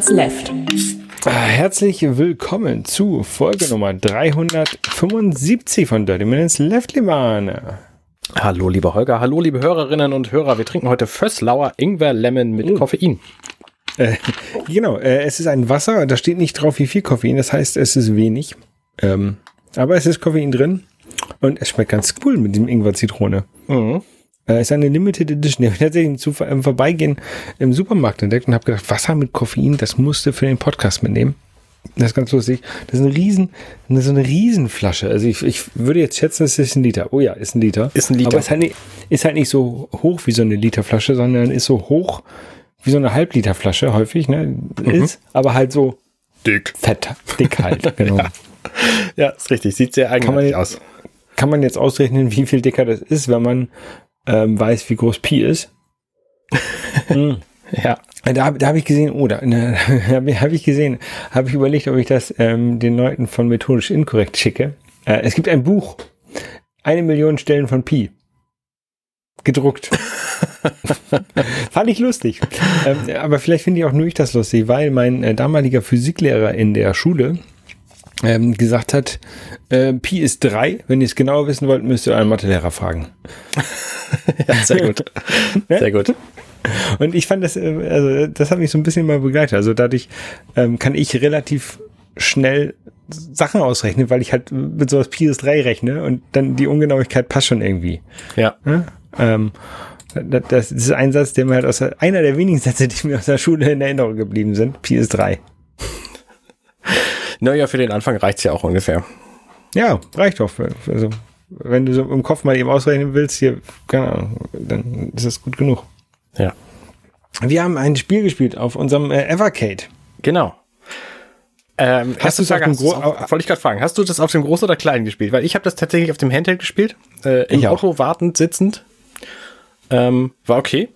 Minutes Left. Herzlich willkommen zu Folge Nummer 375 von Dirty Minutes Left, Limane. Hallo, liebe Holger. Hallo, liebe Hörerinnen und Hörer. Wir trinken heute Fösslauer Ingwer Lemon mit Koffein. Äh, genau, äh, es ist ein Wasser, da steht nicht drauf, wie viel Koffein, das heißt, es ist wenig. Ähm, aber es ist Koffein drin und es schmeckt ganz cool mit diesem Ingwer-Zitrone. Mhm. Äh, ist eine Limited Edition. Die habe ich tatsächlich im, Zuf- im Vorbeigehen im Supermarkt entdeckt und habe gedacht, Wasser mit Koffein, das musste für den Podcast mitnehmen. Das ist ganz lustig. Das ist eine riesen, eine, so eine Riesenflasche. Also ich, ich würde jetzt schätzen, es ist ein Liter. Oh ja, ist ein Liter. Ist ein Liter. Aber es ist halt, nicht, ist halt nicht so hoch wie so eine Literflasche, sondern ist so hoch wie so eine Halbliterflasche häufig, ne? Ist, aber halt so Dick. fett, dick halt, genau. Ja, ist richtig. Sieht sehr eigenartig man- aus. Kann man jetzt ausrechnen, wie viel dicker das ist, wenn man ähm, weiß, wie groß Pi ist? Hm. Ja. Da, da habe ich gesehen, oh, da ne, habe hab ich gesehen, habe ich überlegt, ob ich das ähm, den Leuten von methodisch inkorrekt schicke. Äh, es gibt ein Buch, eine Million Stellen von Pi. Gedruckt. Fand ich lustig. Ähm, aber vielleicht finde ich auch nur ich das lustig, weil mein äh, damaliger Physiklehrer in der Schule ähm, gesagt hat, äh, Pi ist drei. Wenn ihr es genauer wissen wollt, müsst ihr euren Mathelehrer fragen. ja, sehr gut. Sehr gut. Und ich fand das, äh, also das hat mich so ein bisschen mal begleitet. Also dadurch ähm, kann ich relativ schnell Sachen ausrechnen, weil ich halt mit sowas Pi ist 3 rechne und dann die Ungenauigkeit passt schon irgendwie. Ja. Ne? Ähm, das, das ist ein Satz, der mir halt aus der, einer der wenigen Sätze, die mir aus der Schule in Erinnerung geblieben sind. Pi ist 3. Naja, für den Anfang reicht's ja auch ungefähr. Ja, reicht für also, wenn du so im Kopf mal eben ausrechnen willst, hier, keine Ahnung, dann ist das gut genug. Ja. Wir haben ein Spiel gespielt auf unserem äh, Evercade. Genau. Ähm, Hast erste du's auf dem hast du's Gro- auf, wollte ich gerade fragen, hast du das auf dem großen oder kleinen gespielt? Weil ich habe das tatsächlich auf dem Handheld gespielt, äh, im Ich auch. Auto wartend sitzend. Ähm, war okay.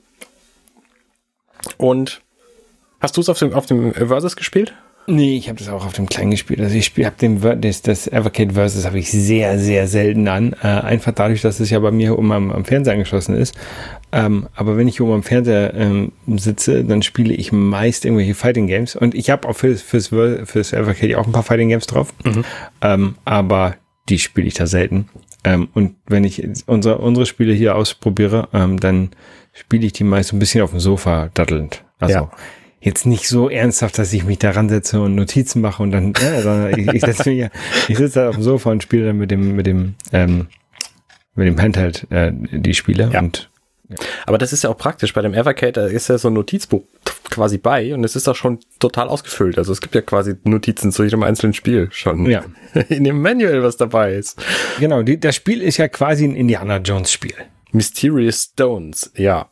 Und hast du es auf dem, auf dem Versus gespielt? Nee, ich habe das auch auf dem kleinen gespielt. Also ich spiel, hab den das, das Evercade Versus habe ich sehr, sehr selten an. Äh, einfach dadurch, dass es ja bei mir oben am, am Fernseher angeschlossen ist. Ähm, aber wenn ich oben am Fernseher ähm, sitze, dann spiele ich meist irgendwelche Fighting Games. Und ich habe auch fürs, fürs, fürs Evercade auch ein paar Fighting Games drauf. Ähm, aber die spiele ich da selten. Ähm, und wenn ich unsere, unsere Spiele hier ausprobiere, ähm, dann spiele ich die meist so ein bisschen auf dem Sofa dattelnd. Also Ja. Jetzt nicht so ernsthaft, dass ich mich da ransetze und Notizen mache und dann, äh, sondern ich, ich setze mich, ja- ich sitze da auf dem Sofa und spiele dann mit dem, mit dem, ähm, mit dem Handheld äh, die Spiele Ja. und Aber das ist ja auch praktisch. Bei dem Evercade ist ja so ein Notizbuch quasi bei und es ist auch schon total ausgefüllt. Also es gibt ja quasi Notizen zu jedem einzelnen Spiel schon. Ja. In dem Manual, was dabei ist. genau, die, das Spiel ist ja quasi ein Indiana Jones Spiel. Mysterious Stones, ja,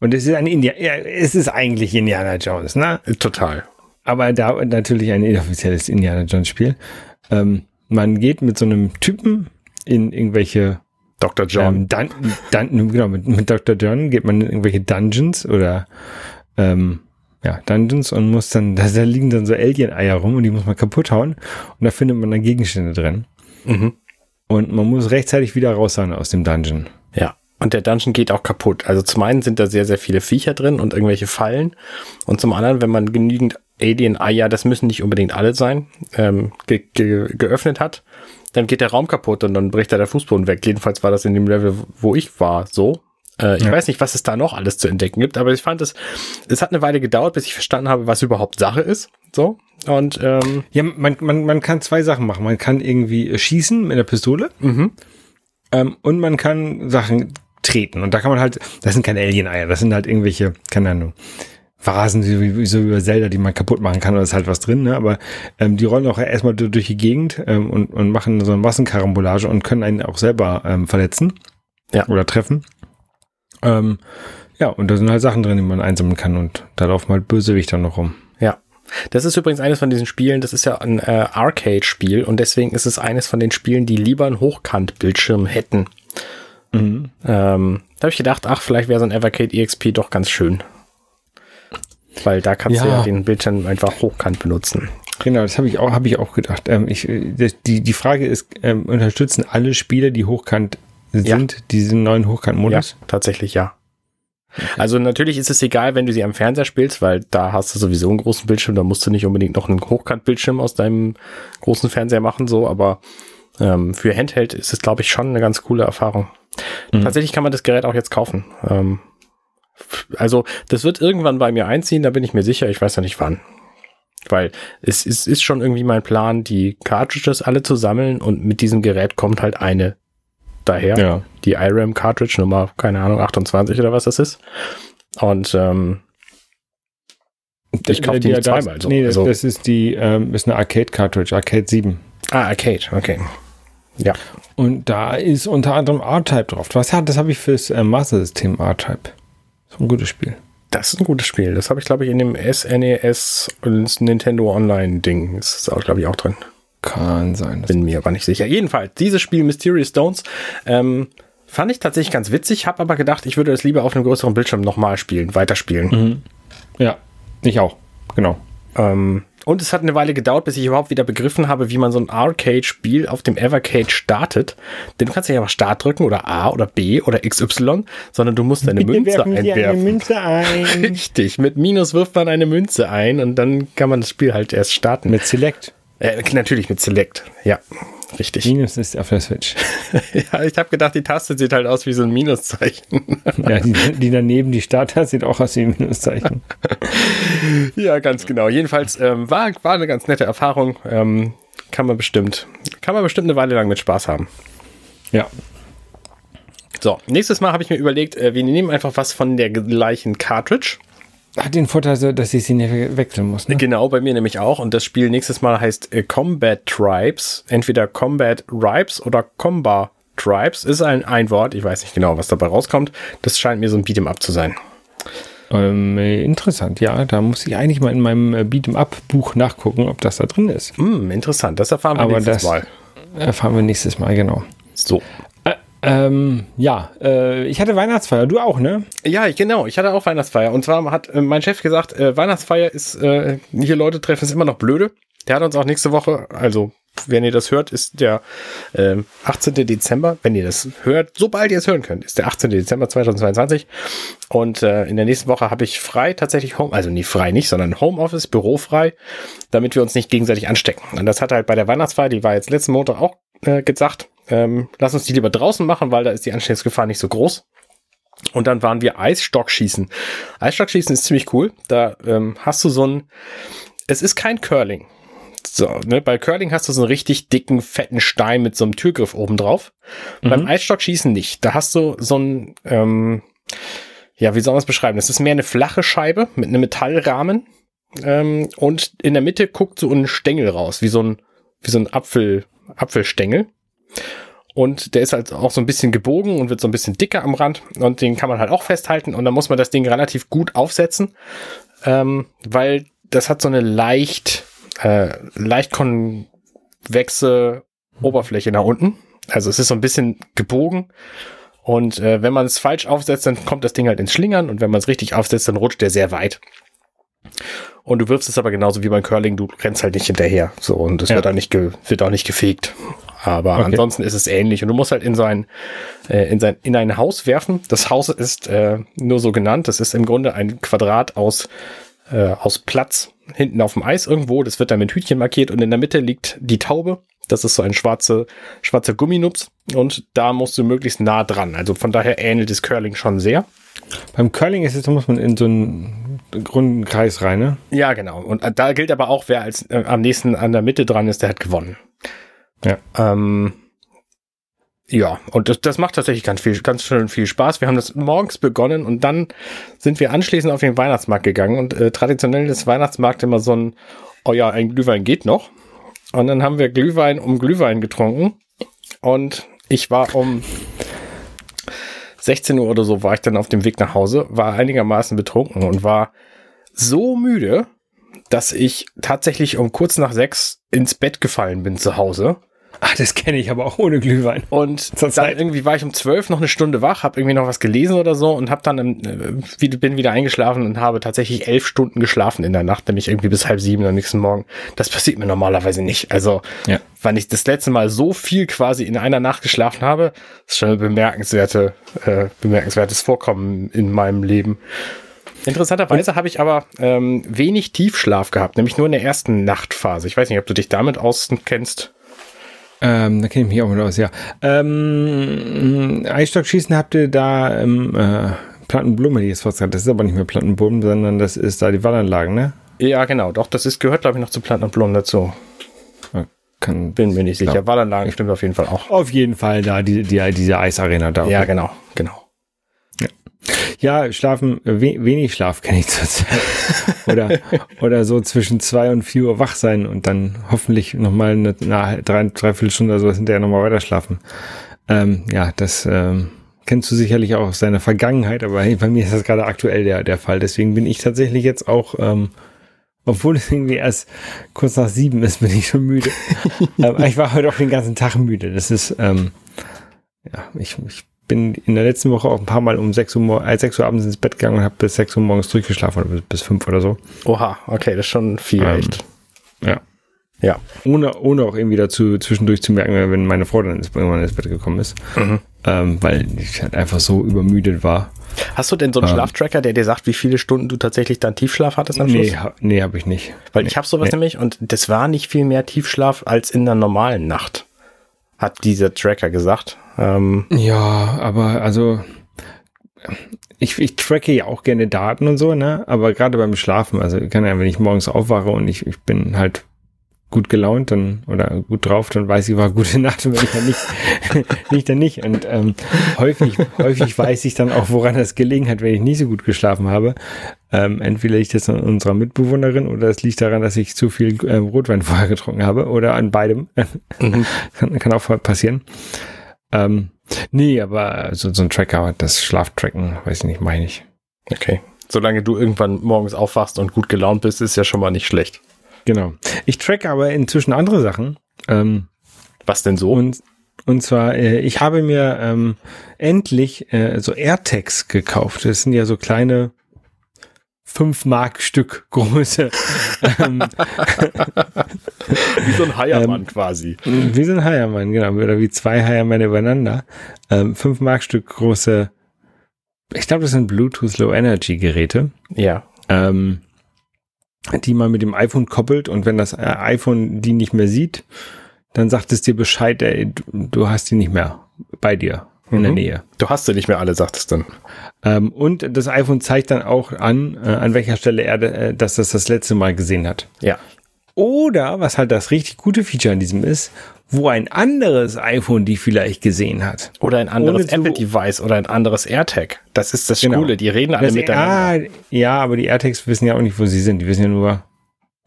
Und es ist ein India ja, es ist eigentlich Indiana Jones, ne? total. aber da natürlich ein inoffizielles Indiana Jones Spiel. Ähm, man geht mit so einem Typen in irgendwelche Dr. John. ähm, Dun Dun genau, mit, mit Dr. John geht man in irgendwelche Dungeons oder ähm, ja, Dungeons und muss dann, da, da liegen dann so Alien-Eier rum und die muss man kaputt hauen und da findet man dann Gegenstände drin. Mhm. Und man muss rechtzeitig wieder raus sein aus dem Dungeon. Und der Dungeon geht auch kaputt. Also zum einen sind da sehr, sehr viele Viecher drin und irgendwelche Fallen. Und zum anderen, wenn man genügend Alien-Eier, das müssen nicht unbedingt alle sein, ähm, ge ge geöffnet hat, dann geht der Raum kaputt und dann bricht da der Fußboden weg. Jedenfalls war das in dem Level, wo ich war, so. Äh, ich Ja. weiß nicht, was es da noch alles zu entdecken gibt, aber ich fand es, es hat eine Weile gedauert, bis ich verstanden habe, was überhaupt Sache ist. So. Und ähm, Ja, man, man, man kann zwei Sachen machen. Man kann irgendwie schießen mit einer Pistole mhm. Ähm, und man kann Sachen treten. Und da kann man halt, das sind keine Alien-Eier, das sind halt irgendwelche, keine Ahnung, Vasen, so wie, so wie bei Zelda, die man kaputt machen kann, oder ist halt was drin, ne? Aber ähm, die rollen auch erstmal du- durch die Gegend ähm, und, und machen so eine Massenkarambolage und können einen auch selber ähm, verletzen. Ja. Oder treffen. Ähm, ja, und da sind halt Sachen drin, die man einsammeln kann und da laufen halt Bösewichter noch rum. Ja. Das ist übrigens eines von diesen Spielen, das ist ja ein äh, Arcade-Spiel und deswegen ist es eines von den Spielen, die lieber einen Hochkant-Bildschirm hätten. Mhm. Ähm, da habe ich gedacht, ach, vielleicht wäre so ein Evercade EXP doch ganz schön. Weil da kannst du Ja. ja den Bildschirm einfach hochkant benutzen. Genau, das habe ich auch, habe ich auch gedacht. Ähm, ich, äh, die, die Frage ist, ähm, unterstützen alle Spiele, die hochkant sind, diesen neuen Ja, Hochkant-Modus? tatsächlich ja. Also natürlich ist es egal, wenn du sie am Fernseher spielst, weil da hast du sowieso einen großen Bildschirm, da musst du nicht unbedingt noch einen Hochkantbildschirm aus deinem großen Fernseher machen, so, aber ähm, für Handheld ist es, glaube ich, schon eine ganz coole Erfahrung. Mhm. Tatsächlich kann man das Gerät auch jetzt kaufen. Ähm, also, das wird irgendwann bei mir einziehen, da bin ich mir sicher, ich weiß noch nicht wann. Weil es, es ist schon irgendwie mein Plan, die Cartridges alle zu sammeln und mit diesem Gerät kommt halt eine daher. Ja. Die IRAM Cartridge Nummer, keine Ahnung, 28 oder was das ist. Und ähm, ich kaufe die, die nicht zweimal. So. Nee, also, das ist die, ähm, ist eine Arcade Cartridge, Arcade 7. Ah, Arcade, okay. Ja. Und da ist unter anderem R-Type drauf. Was hat, das habe ich fürs äh, Master System R-Type. Ist ein gutes Spiel. Das ist ein gutes Spiel. Das habe ich, glaube ich, in dem SNES e und Nintendo Online-Ding. Das ist auch, glaube ich, auch drin. Kann sein. Bin mir aber nicht sicher. Jedenfalls, dieses Spiel Mysterious Stones ähm, fand ich tatsächlich ganz witzig, habe aber gedacht, ich würde das lieber auf einem größeren Bildschirm nochmal spielen, weiterspielen. Mhm. Ja, ich auch. Genau. Ähm, und es hat eine Weile gedauert, bis ich überhaupt wieder begriffen habe, wie man so ein Arcade-Spiel auf dem Evercade startet. Denn du kannst nicht einfach Start drücken oder A oder B oder XY, sondern du musst deine Münze einwerfen. Eine Münze ein. Richtig, mit Minus wirft man eine Münze ein und dann kann man das Spiel halt erst starten. Mit Select. Äh, natürlich mit Select, ja. Richtig. Minus ist auf der Switch. ja, ich habe gedacht, die Taste sieht halt aus wie so ein Minuszeichen. ja, die, die, daneben, die Starttaste sieht auch aus wie ein Minuszeichen. ja, ganz genau. Jedenfalls ähm, war, war eine ganz nette Erfahrung. Ähm, kann man bestimmt, kann man bestimmt eine Weile lang mit Spaß haben. Ja. So, nächstes Mal habe ich mir überlegt, äh, wir nehmen einfach was von der gleichen Cartridge hat den Vorteil, dass ich sie nicht wechseln muss. Ne? Genau, bei mir nämlich auch. Und das Spiel nächstes Mal heißt äh, Combat Tribes. Entweder Combat Tribes oder Combat Tribes. Ist ein, ein Wort. Ich weiß nicht genau, was dabei rauskommt. Das scheint mir so ein Beat'em Up zu sein. Ähm, interessant, ja. Da muss ich eigentlich mal in meinem äh, Beat'em Up Buch nachgucken, ob das da drin ist. Mm, interessant. Das erfahren wir Aber nächstes Mal. Erfahren wir nächstes Mal, genau. So. Ähm, ja, äh, ich hatte Weihnachtsfeier, du auch, ne? Ja, genau, ich hatte auch Weihnachtsfeier. Und zwar hat äh, mein Chef gesagt, äh, Weihnachtsfeier ist, äh, hier Leute treffen, ist immer noch blöde. Der hat uns auch nächste Woche, also wenn ihr das hört, ist der äh, 18. Dezember, wenn ihr das hört, sobald ihr es hören könnt, ist der 18. Dezember 2022. Und äh, in der nächsten Woche habe ich frei, tatsächlich Home, also nie frei nicht, sondern Homeoffice, Büro frei, damit wir uns nicht gegenseitig anstecken. Und das hat halt bei der Weihnachtsfeier, die war jetzt letzten Montag auch äh, gesagt, ähm, lass uns die lieber draußen machen, weil da ist die Ansteckungsgefahr nicht so groß. Und dann waren wir Eisstockschießen. Eisstockschießen ist ziemlich cool. Da ähm, hast du so ein, es ist kein Curling. So, ne, bei Curling hast du so einen richtig dicken, fetten Stein mit so einem Türgriff oben drauf. Mhm. Beim Eisstockschießen nicht. Da hast du so ein, ähm, ja, wie soll man es beschreiben? Das ist mehr eine flache Scheibe mit einem Metallrahmen. Ähm, und in der Mitte guckt so ein Stängel raus, wie so ein, wie so ein Apfel, Apfelstängel. Und der ist halt auch so ein bisschen gebogen und wird so ein bisschen dicker am Rand. Und den kann man halt auch festhalten. Und dann muss man das Ding relativ gut aufsetzen, ähm, weil das hat so eine leicht, äh, leicht konvexe Oberfläche nach unten. Also es ist so ein bisschen gebogen. Und äh, wenn man es falsch aufsetzt, dann kommt das Ding halt ins Schlingern. Und wenn man es richtig aufsetzt, dann rutscht der sehr weit. Und du wirfst es aber genauso wie beim Curling, du rennst halt nicht hinterher. So, und es ja. wird, auch nicht wird auch nicht gefegt. Aber okay. ansonsten ist es ähnlich. Und du musst halt in sein, äh, in sein, in ein Haus werfen. Das Haus ist äh, nur so genannt. Das ist im Grunde ein Quadrat aus, äh, aus Platz hinten auf dem Eis irgendwo. Das wird dann mit Hütchen markiert und in der Mitte liegt die Taube. Das ist so ein schwarze, schwarzer Gumminups und da musst du möglichst nah dran. Also von daher ähnelt das Curling schon sehr. Beim Curling ist es, da muss man in so einen runden Kreis rein, ne? Ja, genau. Und da gilt aber auch, wer als äh, am nächsten an der Mitte dran ist, der hat gewonnen. Ja. Ähm, ja, und das, das macht tatsächlich ganz viel, ganz schön viel Spaß. Wir haben das morgens begonnen und dann sind wir anschließend auf den Weihnachtsmarkt gegangen und äh, traditionell ist Weihnachtsmarkt immer so ein, oh ja, ein Glühwein geht noch. Und dann haben wir Glühwein um Glühwein getrunken und ich war um 16 Uhr oder so war ich dann auf dem Weg nach Hause, war einigermaßen betrunken und war so müde, dass ich tatsächlich um kurz nach sechs ins Bett gefallen bin zu Hause Ach, das kenne ich aber auch ohne Glühwein. Und dann irgendwie war ich um zwölf noch eine Stunde wach, habe irgendwie noch was gelesen oder so und habe dann äh, bin wieder eingeschlafen und habe tatsächlich elf Stunden geschlafen in der Nacht, nämlich irgendwie bis halb sieben am nächsten Morgen. Das passiert mir normalerweise nicht. Also, ja. wann ich das letzte Mal so viel quasi in einer Nacht geschlafen habe, ist schon ein bemerkenswerte, äh, bemerkenswertes Vorkommen in meinem Leben. Interessanterweise habe ich aber ähm, wenig Tiefschlaf gehabt, nämlich nur in der ersten Nachtphase. Ich weiß nicht, ob du dich damit auskennst. Ähm, da kenne ich mich auch mal aus, ja. Ähm, Eisstockschießen habt ihr da im äh, Plattenblume, die ist fast Das ist aber nicht mehr Plattenblumen, sondern das ist da die Wallanlagen, ne? Ja, genau. Doch, das ist, gehört, glaube ich, noch zu Plattenblumen dazu. Kann, Bin mir nicht sicher. Wallanlagen stimmt auf jeden Fall auch. Auf jeden Fall da, die, die, diese Eisarena da. Ja, genau, genau. Ja, schlafen, we wenig Schlaf kenne ich zurzeit. oder, oder so zwischen zwei und vier Uhr wach sein und dann hoffentlich nochmal eine, eine drei, dreiviertel Stunde oder sowas hinterher nochmal weiter schlafen. Ähm, ja, das ähm, kennst du sicherlich auch aus deiner Vergangenheit, aber hey, bei mir ist das gerade aktuell der, der Fall. Deswegen bin ich tatsächlich jetzt auch, ähm, obwohl es irgendwie erst kurz nach sieben ist, bin ich schon müde. ähm, ich war heute auch den ganzen Tag müde. Das ist, ähm, ja, ich, ich bin in der letzten Woche auch ein paar Mal um 6 Uhr, äh, 6 Uhr abends ins Bett gegangen und habe bis 6 Uhr morgens durchgeschlafen oder bis, bis 5 oder so. Oha, okay, das ist schon viel, ähm, echt. Ja. Ja. Ohne, ohne auch irgendwie dazu zwischendurch zu merken, wenn meine Frau dann ins, irgendwann ins Bett gekommen ist. Mhm. Ähm, weil ich halt einfach so übermüdet war. Hast du denn so einen ähm, Schlaftracker, der dir sagt, wie viele Stunden du tatsächlich dann Tiefschlaf hattest am Schluss? Nee, ha, nee habe ich nicht. Weil nee, ich habe sowas nee. nämlich und das war nicht viel mehr Tiefschlaf als in der normalen Nacht, hat dieser Tracker gesagt. Ähm, ja, aber also ich, ich tracke ja auch gerne Daten und so, ne? Aber gerade beim Schlafen, also kann ja, wenn ich morgens aufwache und ich, ich bin halt gut gelaunt dann oder gut drauf, dann weiß ich, war gute Nacht und wenn ich dann nicht, nicht dann nicht. Und ähm, häufig, häufig weiß ich dann auch, woran das gelegen hat, wenn ich nicht so gut geschlafen habe. Ähm, entweder liegt das an unserer Mitbewohnerin oder es liegt daran, dass ich zu viel äh, Rotwein vorher getrunken habe oder an beidem. Mhm. kann, kann auch passieren. Ähm, nee, aber so, so ein Tracker, das Schlaftracken, weiß ich nicht, meine ich. Okay. Solange du irgendwann morgens aufwachst und gut gelaunt bist, ist ja schon mal nicht schlecht. Genau. Ich track aber inzwischen andere Sachen. Ähm, Was denn so? Und, und zwar, äh, ich habe mir ähm, endlich äh, so AirTags gekauft. Das sind ja so kleine 5 Mark Stück große. Ähm, wie so ein Heiermann ähm, quasi. Wie so ein Heiermann, genau. Oder wie zwei Heiermänner übereinander. Ähm, 5 Mark Stück große, ich glaube, das sind Bluetooth Low Energy Geräte. Ja. Ähm, die man mit dem iPhone koppelt und wenn das äh, iPhone die nicht mehr sieht, dann sagt es dir Bescheid, ey, du hast die nicht mehr bei dir in mhm. der Nähe. Du hast sie nicht mehr alle, sagt es dann. Ähm, und das iPhone zeigt dann auch an, äh, an welcher Stelle er, äh, dass das das letzte Mal gesehen hat. Ja. Oder, was halt das richtig gute Feature an diesem ist, wo ein anderes iPhone die vielleicht gesehen hat. Oder ein anderes Apple-Device oder ein anderes AirTag. Das ist das genau. Die reden alle das, miteinander. Ah, ja, aber die AirTags wissen ja auch nicht, wo sie sind. Die wissen ja nur,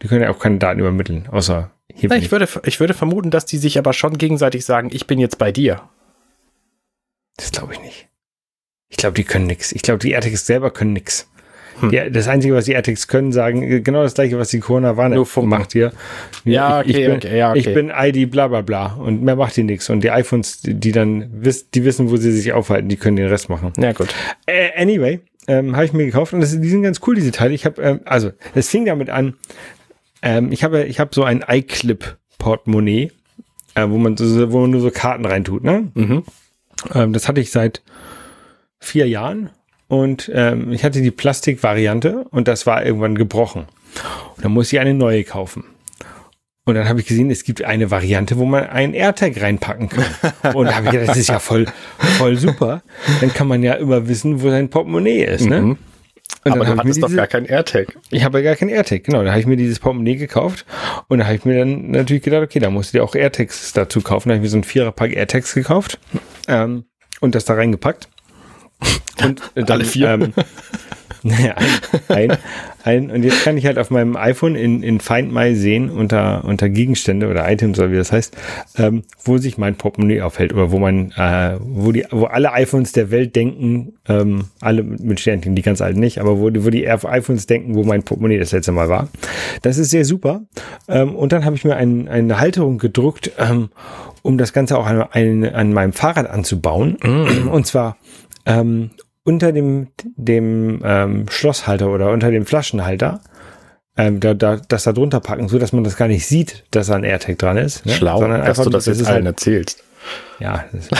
die können ja auch keine Daten übermitteln, außer hier. Na, ich, würde, ich würde vermuten, dass die sich aber schon gegenseitig sagen, ich bin jetzt bei dir. Das glaube ich nicht. Ich glaube, die können nichts. Ich glaube, die AirTags selber können nichts. Hm. Ja, das Einzige, was die AirTags können, sagen genau das gleiche, was die Corona Warn macht hier. Ja, okay, ich bin, okay, ja, okay. Ich bin ID bla bla bla und mehr macht die nichts. Und die iPhones, die dann wiss, die wissen, wo sie sich aufhalten, die können den Rest machen. Ja, gut. Äh, anyway, ähm, habe ich mir gekauft und das, die sind ganz cool, diese Teile. Ich habe, ähm, also, es fing damit an, ähm, ich habe ich hab so ein iClip-Portemonnaie, äh, wo man so, wo man nur so Karten reintut, ne? Mhm. Ähm, das hatte ich seit vier Jahren und ähm, ich hatte die Plastikvariante und das war irgendwann gebrochen. Und dann muss ich eine neue kaufen. Und dann habe ich gesehen, es gibt eine Variante, wo man einen AirTag reinpacken kann. Und da habe ich gedacht, das ist ja voll, voll super. Dann kann man ja immer wissen, wo sein Portemonnaie ist. Ne? Mhm. Und Aber du hattest diese, doch gar kein AirTag. Ich habe ja gar kein AirTag, genau. Da habe ich mir dieses Portemonnaie gekauft und da habe ich mir dann natürlich gedacht, okay, da musst du dir auch AirTags dazu kaufen. Da habe ich mir so ein Viererpack AirTags gekauft ähm, und das da reingepackt. Und dann, Alle vier. Ähm, ein, ein, ein, und jetzt kann ich halt auf meinem iPhone in, in Find My sehen unter, unter Gegenstände oder Items oder wie das heißt, ähm, wo sich mein Portemonnaie aufhält oder wo man, äh, wo die, wo alle iPhones der Welt denken, ähm, alle mit Sternchen, die ganz alten nicht, aber wo, wo die iPhones denken, wo mein Portemonnaie das letzte Mal war. Das ist sehr super. Ähm, und dann habe ich mir ein, eine Halterung gedruckt, ähm, um das Ganze auch an, an, an meinem Fahrrad anzubauen. Mm. Und zwar ähm, unter dem, dem ähm, Schlosshalter oder unter dem Flaschenhalter ähm, da, da, das da drunter packen, so dass man das gar nicht sieht, dass da ein AirTag dran ist. Ne? Schlau, Sondern dass du das, das jetzt allen halt, erzählst. Ja, das ist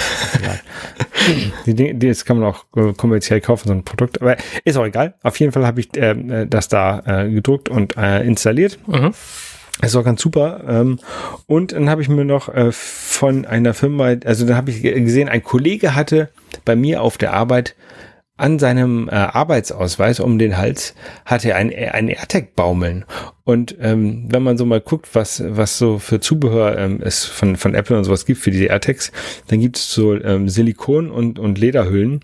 die, die das kann man auch äh, kommerziell kaufen, so ein Produkt. Aber ist auch egal. Auf jeden Fall habe ich ähm, äh, das da äh, gedruckt und äh, installiert. Mhm. Das ist auch ganz super. Ähm, und dann habe ich mir noch äh, von einer Firma, also dann habe ich gesehen, ein Kollege hatte bei mir auf der Arbeit an seinem äh, Arbeitsausweis um den Hals hat er ein, ein AirTag baumeln. Und ähm, wenn man so mal guckt, was, was so für Zubehör ähm, es von, von Apple und sowas gibt für diese AirTags, dann gibt es so ähm, Silikon- und, und Lederhüllen,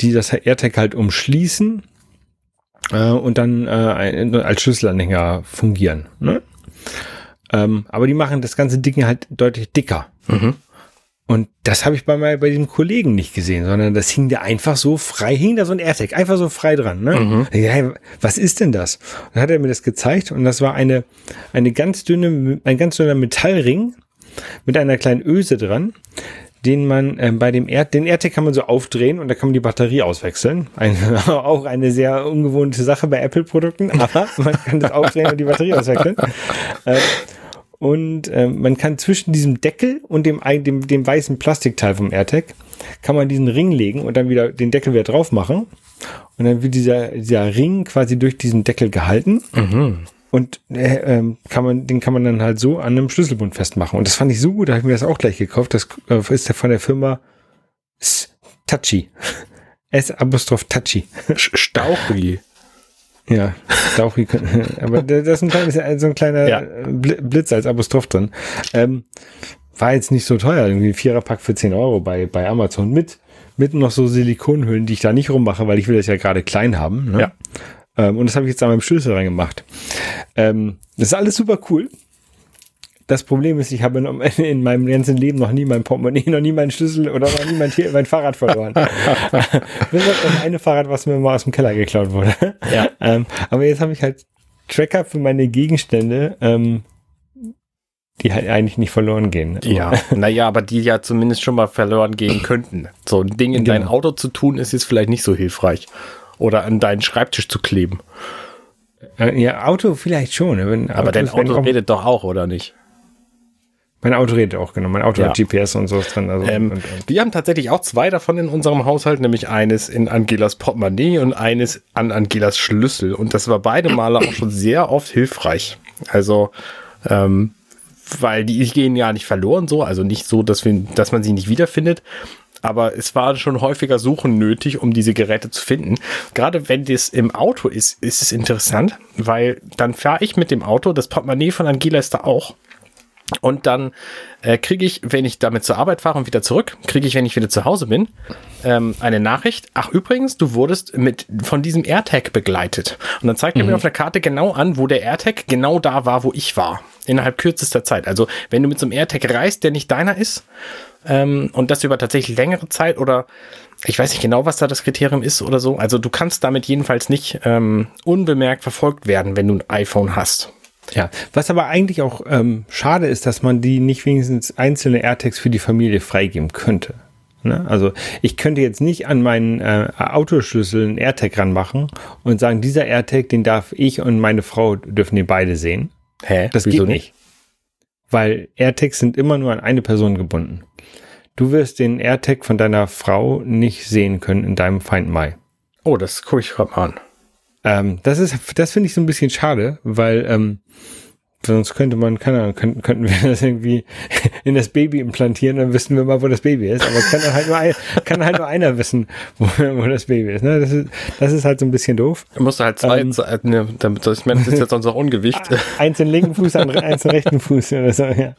die das AirTag halt umschließen äh, und dann äh, als Schlüsselanhänger fungieren. Ne? Ähm, aber die machen das ganze Ding halt deutlich dicker. Mhm. Und das habe ich bei, bei diesem Kollegen nicht gesehen, sondern das hing da einfach so frei, hing da so ein AirTag, einfach so frei dran. Ne? Mhm. Ja, was ist denn das? Und dann hat er mir das gezeigt und das war eine, eine ganz dünne, ein ganz dünner Metallring mit einer kleinen Öse dran, den man äh, bei dem Air, den AirTag kann man so aufdrehen und da kann man die Batterie auswechseln. Ein, auch eine sehr ungewohnte Sache bei Apple-Produkten, aber man kann das aufdrehen und die Batterie auswechseln. Äh, und äh, man kann zwischen diesem Deckel und dem, dem, dem weißen Plastikteil vom AirTag kann man diesen Ring legen und dann wieder den Deckel wieder drauf machen. Und dann wird dieser, dieser Ring quasi durch diesen Deckel gehalten. Mhm. Und äh, ähm, kann man, den kann man dann halt so an einem Schlüsselbund festmachen. Und das fand ich so gut, da habe ich mir das auch gleich gekauft. Das äh, ist ja von der Firma Touchy. S-Apostroph Touchy. Stauchi. Ja, Dauchi, aber das ist ein, kleines, so ein kleiner ja. Blitz als Apostroph drin. Ähm, war jetzt nicht so teuer, irgendwie ein Viererpack für 10 Euro bei, bei Amazon mit, mit noch so Silikonhüllen, die ich da nicht rummache, weil ich will das ja gerade klein haben. Ne? Ja. Ähm, und das habe ich jetzt an meinem Schlüssel reingemacht. Ähm, das ist alles super cool. Das Problem ist, ich habe in meinem ganzen Leben noch nie mein Portemonnaie, noch nie meinen Schlüssel oder noch nie mein, mein Fahrrad verloren. Bis auf das eine Fahrrad, was mir mal aus dem Keller geklaut wurde. Ja. Ähm, aber jetzt habe ich halt Tracker für meine Gegenstände, ähm, die halt eigentlich nicht verloren gehen. Ja, naja, aber die ja zumindest schon mal verloren gehen könnten. So ein Ding in genau. dein Auto zu tun, ist jetzt vielleicht nicht so hilfreich. Oder an deinen Schreibtisch zu kleben. Äh, ja, Auto vielleicht schon. Aber Autos, dein Auto redet doch auch, oder nicht? Mein Auto redet auch, genau. Mein Auto ja. hat GPS und so drin. Also ähm, und, und. Wir haben tatsächlich auch zwei davon in unserem Haushalt, nämlich eines in Angelas Portemonnaie und eines an Angelas Schlüssel. Und das war beide Male auch schon sehr oft hilfreich. Also, ähm, weil die gehen ja nicht verloren so, also nicht so, dass, wir, dass man sie nicht wiederfindet. Aber es war schon häufiger Suchen nötig, um diese Geräte zu finden. Gerade wenn das im Auto ist, ist es interessant, weil dann fahre ich mit dem Auto, das Portemonnaie von Angela ist da auch. Und dann äh, kriege ich, wenn ich damit zur Arbeit fahre und wieder zurück, kriege ich, wenn ich wieder zu Hause bin, ähm, eine Nachricht. Ach, übrigens, du wurdest mit von diesem AirTag begleitet. Und dann zeigt mhm. er mir auf der Karte genau an, wo der AirTag genau da war, wo ich war. Innerhalb kürzester Zeit. Also, wenn du mit so einem AirTag reist, der nicht deiner ist, ähm, und das über tatsächlich längere Zeit oder ich weiß nicht genau, was da das Kriterium ist oder so. Also, du kannst damit jedenfalls nicht ähm, unbemerkt verfolgt werden, wenn du ein iPhone hast. Ja, was aber eigentlich auch ähm, schade ist, dass man die nicht wenigstens einzelne AirTags für die Familie freigeben könnte. Ne? Also ich könnte jetzt nicht an meinen äh, Autoschlüssel einen AirTag ranmachen und sagen, dieser AirTag, den darf ich und meine Frau dürfen die beide sehen. Hä? Das Wieso geht nicht. Weil AirTags sind immer nur an eine Person gebunden. Du wirst den AirTag von deiner Frau nicht sehen können in deinem Find My. Oh, das gucke ich gerade mal an. Ähm, das ist, das finde ich so ein bisschen schade, weil ähm, Sonst könnte man, keine Ahnung, könnten, könnten wir das irgendwie in das Baby implantieren, dann wüssten wir mal, wo das Baby ist. Aber es kann halt nur, ein, kann halt nur einer wissen, wo, wo das Baby ist. Ne? Das ist. Das ist halt so ein bisschen doof. Du musst halt zwei, ähm, ne, damit, ich meine, das ist jetzt unser Ungewicht. Eins in linken Fuß, eins in rechten Fuß oder so, ja.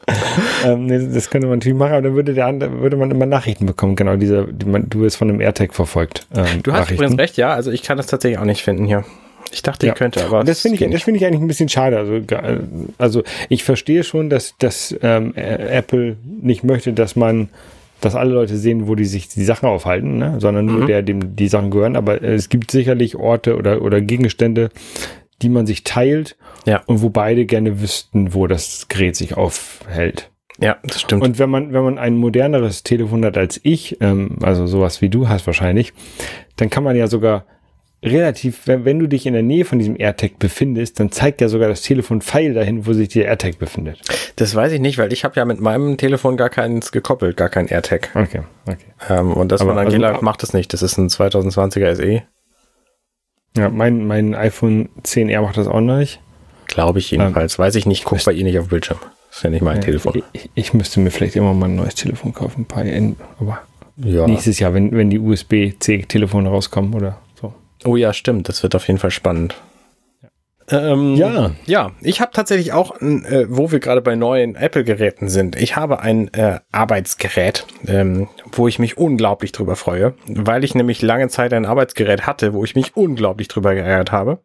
Ähm, das könnte man natürlich machen, aber dann würde, der, andere, würde man immer Nachrichten bekommen. Genau, dieser, die man, du wirst von einem AirTag verfolgt. Ähm, du hast übrigens recht, ja. Also ich kann das tatsächlich auch nicht finden hier. Ich dachte, ja. ich könnte, aber. Und das finde ich, das finde ich eigentlich ein bisschen schade. Also, also ich verstehe schon, dass, dass ähm, Apple nicht möchte, dass man, dass alle Leute sehen, wo die sich die Sachen aufhalten, ne? sondern nur mhm. der, dem die Sachen gehören. Aber es gibt sicherlich Orte oder, oder Gegenstände, die man sich teilt ja. und wo beide gerne wüssten, wo das Gerät sich aufhält. Ja, das stimmt. Und wenn man, wenn man ein moderneres Telefon hat als ich, ähm, also sowas wie du hast wahrscheinlich, dann kann man ja sogar relativ, wenn, wenn du dich in der Nähe von diesem AirTag befindest, dann zeigt ja sogar das Telefon Pfeil dahin, wo sich der AirTag befindet. Das weiß ich nicht, weil ich habe ja mit meinem Telefon gar keins gekoppelt, gar kein AirTag. Okay, okay. Ähm, und das Aber, von Angela also, macht es nicht. Das ist ein 2020er SE. Ja, mein, mein iPhone 10R macht das auch noch nicht. Glaube ich jedenfalls. Ähm, weiß ich nicht, guck bei ihr nicht auf Bildschirm. Das ist ja nicht mein ja, Telefon. Ich, ich, müsste mir vielleicht immer mal ein neues Telefon kaufen, ein paar aber ja. nächstes Jahr, wenn, wenn die USB-C-Telefone rauskommen oder Oh ja, stimmt. Das wird auf jeden Fall spannend. Ähm, ja. Ja, ich habe tatsächlich auch, äh, wo wir gerade bei neuen Apple-Geräten sind, ich habe ein äh, Arbeitsgerät, ähm, wo ich mich unglaublich drüber freue, weil ich nämlich lange Zeit ein Arbeitsgerät hatte, wo ich mich unglaublich drüber geärgert habe.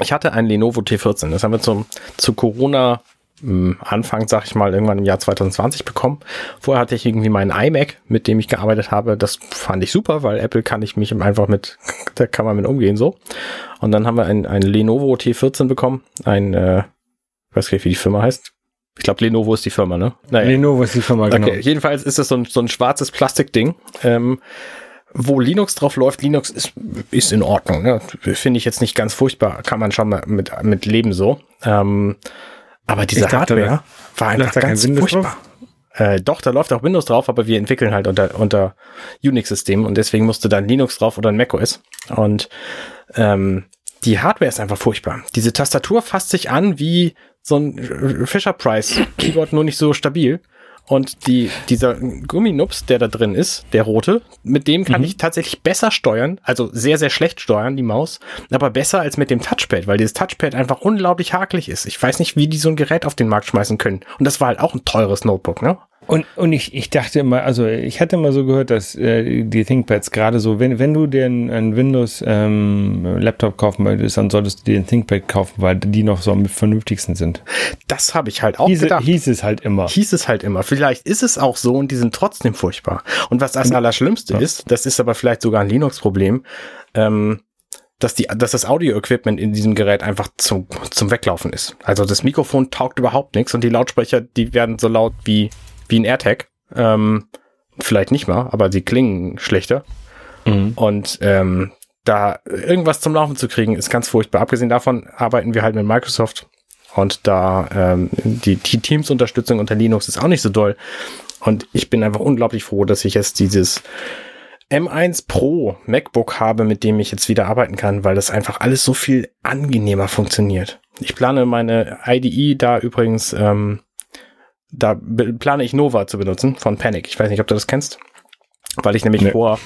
Ich hatte ein Lenovo T14, das haben wir zum, zu Corona Anfang, sag ich mal, irgendwann im Jahr 2020 bekommen. Vorher hatte ich irgendwie meinen iMac, mit dem ich gearbeitet habe. Das fand ich super, weil Apple kann ich mich einfach mit, da kann man mit umgehen so. Und dann haben wir ein, ein Lenovo T14 bekommen. Ein, äh, ich weiß gar nicht, wie die Firma heißt. Ich glaube, Lenovo ist die Firma, ne? Naja. Lenovo ist die Firma, genau. Okay, jedenfalls ist das so ein, so ein schwarzes Plastikding. Ähm, wo Linux drauf läuft, Linux ist, ist in Ordnung. Ne? Finde ich jetzt nicht ganz furchtbar. Kann man schon mal mit, mit leben so. Ähm, aber diese dachte, Hardware war einfach ganz furchtbar. Äh, doch, da läuft auch Windows drauf, aber wir entwickeln halt unter, unter Unix-Systemen und deswegen musste dann Linux drauf oder ein macOS. Und ähm, die Hardware ist einfach furchtbar. Diese Tastatur fasst sich an wie so ein Fisher Price Keyboard, nur nicht so stabil. Und die, dieser Gumminups, der da drin ist, der rote, mit dem kann mhm. ich tatsächlich besser steuern, also sehr, sehr schlecht steuern, die Maus, aber besser als mit dem Touchpad, weil dieses Touchpad einfach unglaublich hakelig ist. Ich weiß nicht, wie die so ein Gerät auf den Markt schmeißen können. Und das war halt auch ein teures Notebook, ne? Und, und ich, ich dachte immer, also ich hatte mal so gehört, dass äh, die ThinkPads gerade so, wenn, wenn du dir einen Windows-Laptop ähm, kaufen möchtest, dann solltest du dir einen ThinkPad kaufen, weil die noch so am vernünftigsten sind. Das habe ich halt auch hieß, gedacht. Hieß es halt immer. Hieß es halt immer. Vielleicht ist es auch so und die sind trotzdem furchtbar. Und was das Allerschlimmste ja. ist, das ist aber vielleicht sogar ein Linux-Problem, ähm, dass, die, dass das Audio-Equipment in diesem Gerät einfach zum, zum Weglaufen ist. Also das Mikrofon taugt überhaupt nichts und die Lautsprecher, die werden so laut wie wie ein AirTag. Ähm, vielleicht nicht mal, aber sie klingen schlechter. Mhm. Und ähm, da irgendwas zum Laufen zu kriegen, ist ganz furchtbar. Abgesehen davon arbeiten wir halt mit Microsoft und da ähm, die, die Teams-Unterstützung unter Linux ist auch nicht so doll. Und ich bin einfach unglaublich froh, dass ich jetzt dieses M1 Pro MacBook habe, mit dem ich jetzt wieder arbeiten kann, weil das einfach alles so viel angenehmer funktioniert. Ich plane meine IDE da übrigens ähm, da plane ich Nova zu benutzen von Panic. Ich weiß nicht, ob du das kennst. Weil ich nämlich nee. vor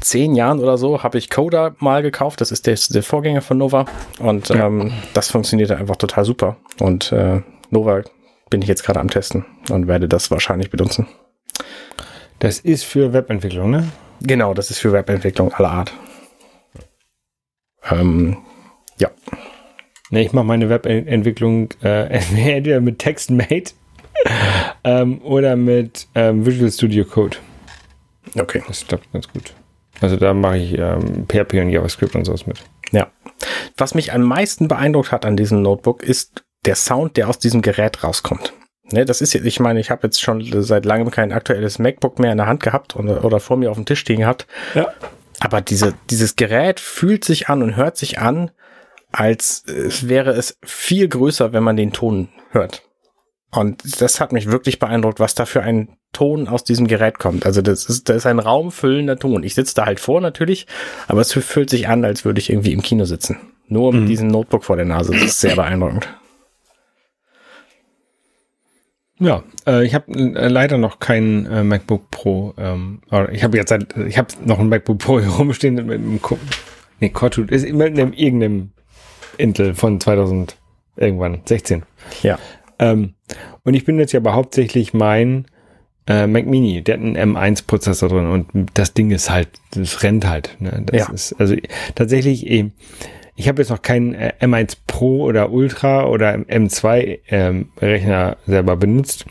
zehn Jahren oder so habe ich Coda mal gekauft. Das ist der, der Vorgänger von Nova. Und ja. ähm, das funktioniert einfach total super. Und äh, Nova bin ich jetzt gerade am Testen und werde das wahrscheinlich benutzen. Das ist für Webentwicklung, ne? Genau, das ist für Webentwicklung aller Art. Ähm, ja. Ne, ich mache meine Webentwicklung äh, entweder mit TextMate ähm, oder mit ähm, Visual Studio Code. Okay. Das klappt ganz gut. Also da mache ich ähm, PHP und JavaScript und sowas mit. Ja. Was mich am meisten beeindruckt hat an diesem Notebook ist der Sound, der aus diesem Gerät rauskommt. Ne, das ist jetzt, ich meine, ich habe jetzt schon seit langem kein aktuelles MacBook mehr in der Hand gehabt oder, oder vor mir auf dem Tisch stehen gehabt. Ja. Aber diese, dieses Gerät fühlt sich an und hört sich an, als wäre es viel größer, wenn man den Ton hört. Und das hat mich wirklich beeindruckt, was da für ein Ton aus diesem Gerät kommt. Also das ist, das ist ein raumfüllender Ton. Ich sitze da halt vor natürlich, aber es fühlt sich an, als würde ich irgendwie im Kino sitzen. Nur mit mhm. diesem Notebook vor der Nase. Das ist sehr beeindruckend. Ja, äh, ich habe äh, leider noch keinen äh, MacBook Pro. Ähm, ich habe jetzt seit, ich habe noch ein MacBook Pro hier rumstehen mit einem Co nee, Core ist immer in einem, irgendeinem Intel von 2000 irgendwann 16. Ja. Ähm, und ich bin jetzt ja aber hauptsächlich mein äh, Mac Mini, der hat einen M1-Prozessor drin und das Ding ist halt, das rennt halt. Ne? Das Ja. ist, also tatsächlich, eh, ich habe jetzt noch keinen äh, M1 Pro oder Ultra oder M2 ähm, selber benutzt.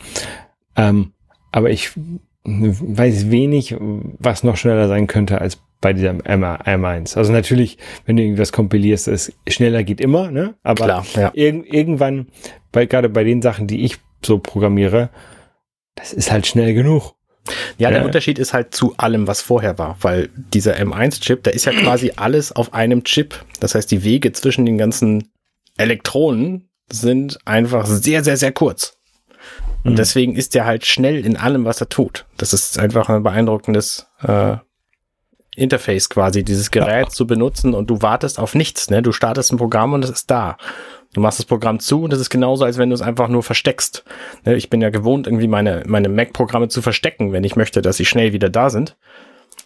Ähm, aber ich weiß wenig, was noch schneller sein könnte als bei diesem M M1. Also natürlich, wenn du irgendwas kompilierst, es schneller geht immer, ne? Aber Klar, ja. irg irgendwann, bei, gerade bei den Sachen, die ich so programmiere, das ist halt schnell genug. Ja, der Ja. Unterschied ist halt zu allem, was vorher war, weil dieser M1-Chip, da ist ja quasi alles auf einem Chip. Das heißt, die Wege zwischen den ganzen Elektronen sind einfach sehr, sehr, sehr kurz. Und Mhm. deswegen ist der halt schnell in allem, was er tut. Das ist einfach ein beeindruckendes äh, Interface quasi, dieses Gerät zu benutzen und du wartest auf nichts. Ne? Du startest ein Programm und es ist da. Du machst das Programm zu und es ist genauso, als wenn du es einfach nur versteckst. Ne? Ich bin ja gewohnt, irgendwie meine, meine Mac-Programme zu verstecken, wenn ich möchte, dass sie schnell wieder da sind.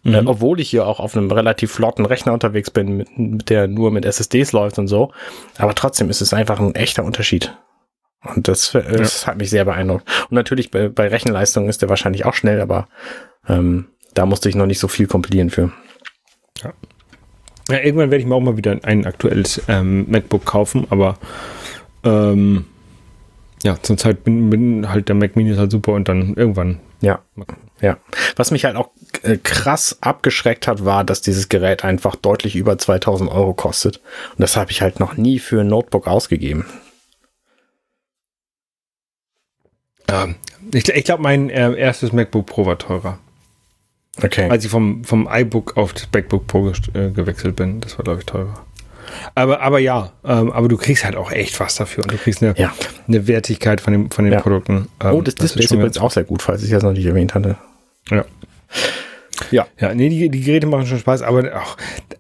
Äh, obwohl ich hier auch auf einem relativ flotten Rechner unterwegs bin, mit, mit der nur mit SSDs läuft und so. Aber trotzdem ist es einfach ein echter Unterschied. Und das, äh, das hat mich sehr beeindruckt. Und natürlich bei, bei Rechenleistung ist der wahrscheinlich auch schnell, aber ähm, da musste ich noch nicht so viel kompilieren für. Ja, irgendwann werde ich mir auch mal wieder ein aktuelles ähm, MacBook kaufen, aber ähm, ja, zur Zeit bin, bin halt der Mac Mini ist halt super und dann irgendwann. Ja, ja. Was mich halt auch äh, krass abgeschreckt hat, war, dass dieses Gerät einfach deutlich über 2000 Euro kostet. Und das habe ich halt noch nie für ein Notebook ausgegeben. Ähm, ich ich glaube, mein äh, erstes MacBook Pro war teurer. Okay. Als ich vom, vom iBook auf das MacBook Pro äh, gewechselt bin, das war, glaube ich, teurer. Aber, aber ja, ähm, aber du kriegst halt auch echt was dafür und du kriegst eine, Ja. eine Wertigkeit von, dem, von den Ja. Produkten. Ähm, oh, das, Display ist übrigens auch sehr gut, falls ich das noch nicht erwähnt hatte. Ja. Ja. Ja, nee, die, die Geräte machen schon Spaß, aber auch,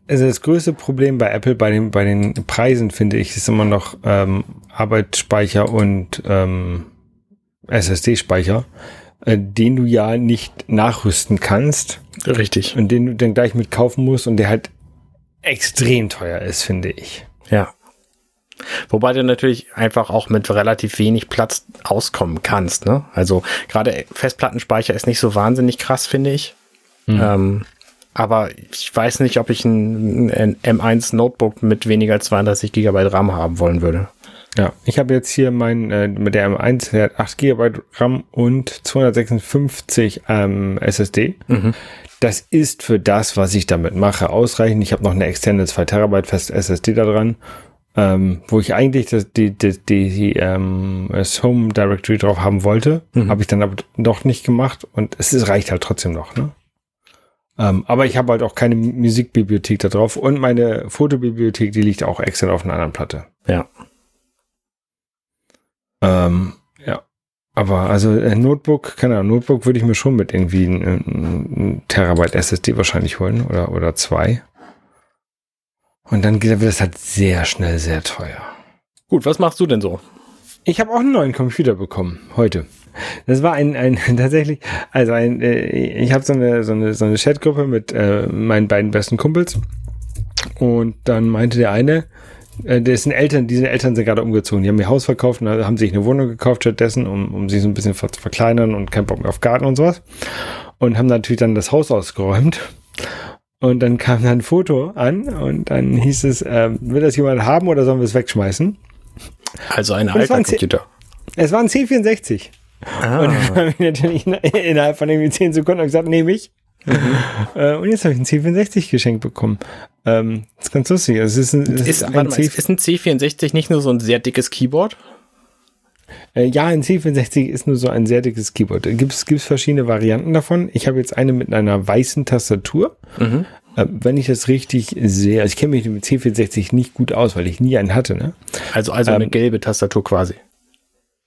also das größte Problem bei Apple, bei den, bei den Preisen, finde ich, ist immer noch ähm, Arbeitsspeicher und ähm, SSD-Speicher, den du ja nicht nachrüsten kannst Richtig. und den du dann gleich mit kaufen musst und der halt extrem teuer ist, finde ich. Ja. Wobei du natürlich einfach auch mit relativ wenig Platz auskommen kannst. Ne? Also gerade Festplattenspeicher ist nicht so wahnsinnig krass, finde ich. Ähm, aber ich weiß nicht, ob ich ein, ein M1 Notebook mit weniger als 32 GB RAM haben wollen würde. Ja, ich habe jetzt hier mein, äh, mit der M1, der hat 8 GB RAM und 256 ähm, SSD. Das ist für das, was ich damit mache, ausreichend. Ich habe noch eine externe 2 Terabyte fest SSD da dran, ähm, wo ich eigentlich das, die, die, die, die ähm, das Home Directory drauf haben wollte. Habe ich dann aber doch nicht gemacht und es ist, reicht halt trotzdem noch. Ne? Ähm, aber ich habe halt auch keine Musikbibliothek da drauf und meine Fotobibliothek, die liegt auch extra auf einer anderen Platte. Ja. Ähm, ja. Aber also äh, Notebook, keine Ahnung, Notebook würde ich mir schon mit irgendwie ein, ein Terabyte SSD wahrscheinlich holen oder, oder zwei. Und dann wird das halt sehr schnell sehr teuer. Gut, was machst du denn so? Ich habe auch einen neuen Computer bekommen heute. Das war ein, ein tatsächlich, also ein, äh, ich habe so eine, so eine, so eine Chatgruppe mit äh, meinen beiden besten Kumpels. Und dann meinte der eine, äh, dessen Eltern, diese Eltern sind gerade umgezogen. Die haben ihr Haus verkauft und haben sich eine Wohnung gekauft stattdessen, um, um sich so ein bisschen zu verkleinern und keinen Bock mehr auf Garten und sowas. Und haben natürlich dann das Haus ausgeräumt. Und dann kam dann ein Foto an und dann hieß es, äh, will das jemand haben oder sollen wir es wegschmeißen? Also ein alter waren zehn- Computer. Es war ein C64. Ah. Und dann habe ich natürlich in- innerhalb von irgendwie 10 Sekunden gesagt, nehme ich. Äh, und jetzt habe ich ein C64 geschenkt bekommen. Ähm, das ist ganz lustig. Es ist ein, es Ist, ist ein mal, ist, ein C64 nicht nur so ein sehr dickes Keyboard? äh, ja, ein C64 ist nur so ein sehr dickes Keyboard. Gibt es verschiedene Varianten davon. Ich habe jetzt eine mit einer weißen Tastatur. Mhm. Äh, wenn ich das richtig sehe, also ich kenne mich mit C64 nicht gut aus, weil ich nie einen hatte. Ne? Also, also eine Ähm, gelbe Tastatur quasi.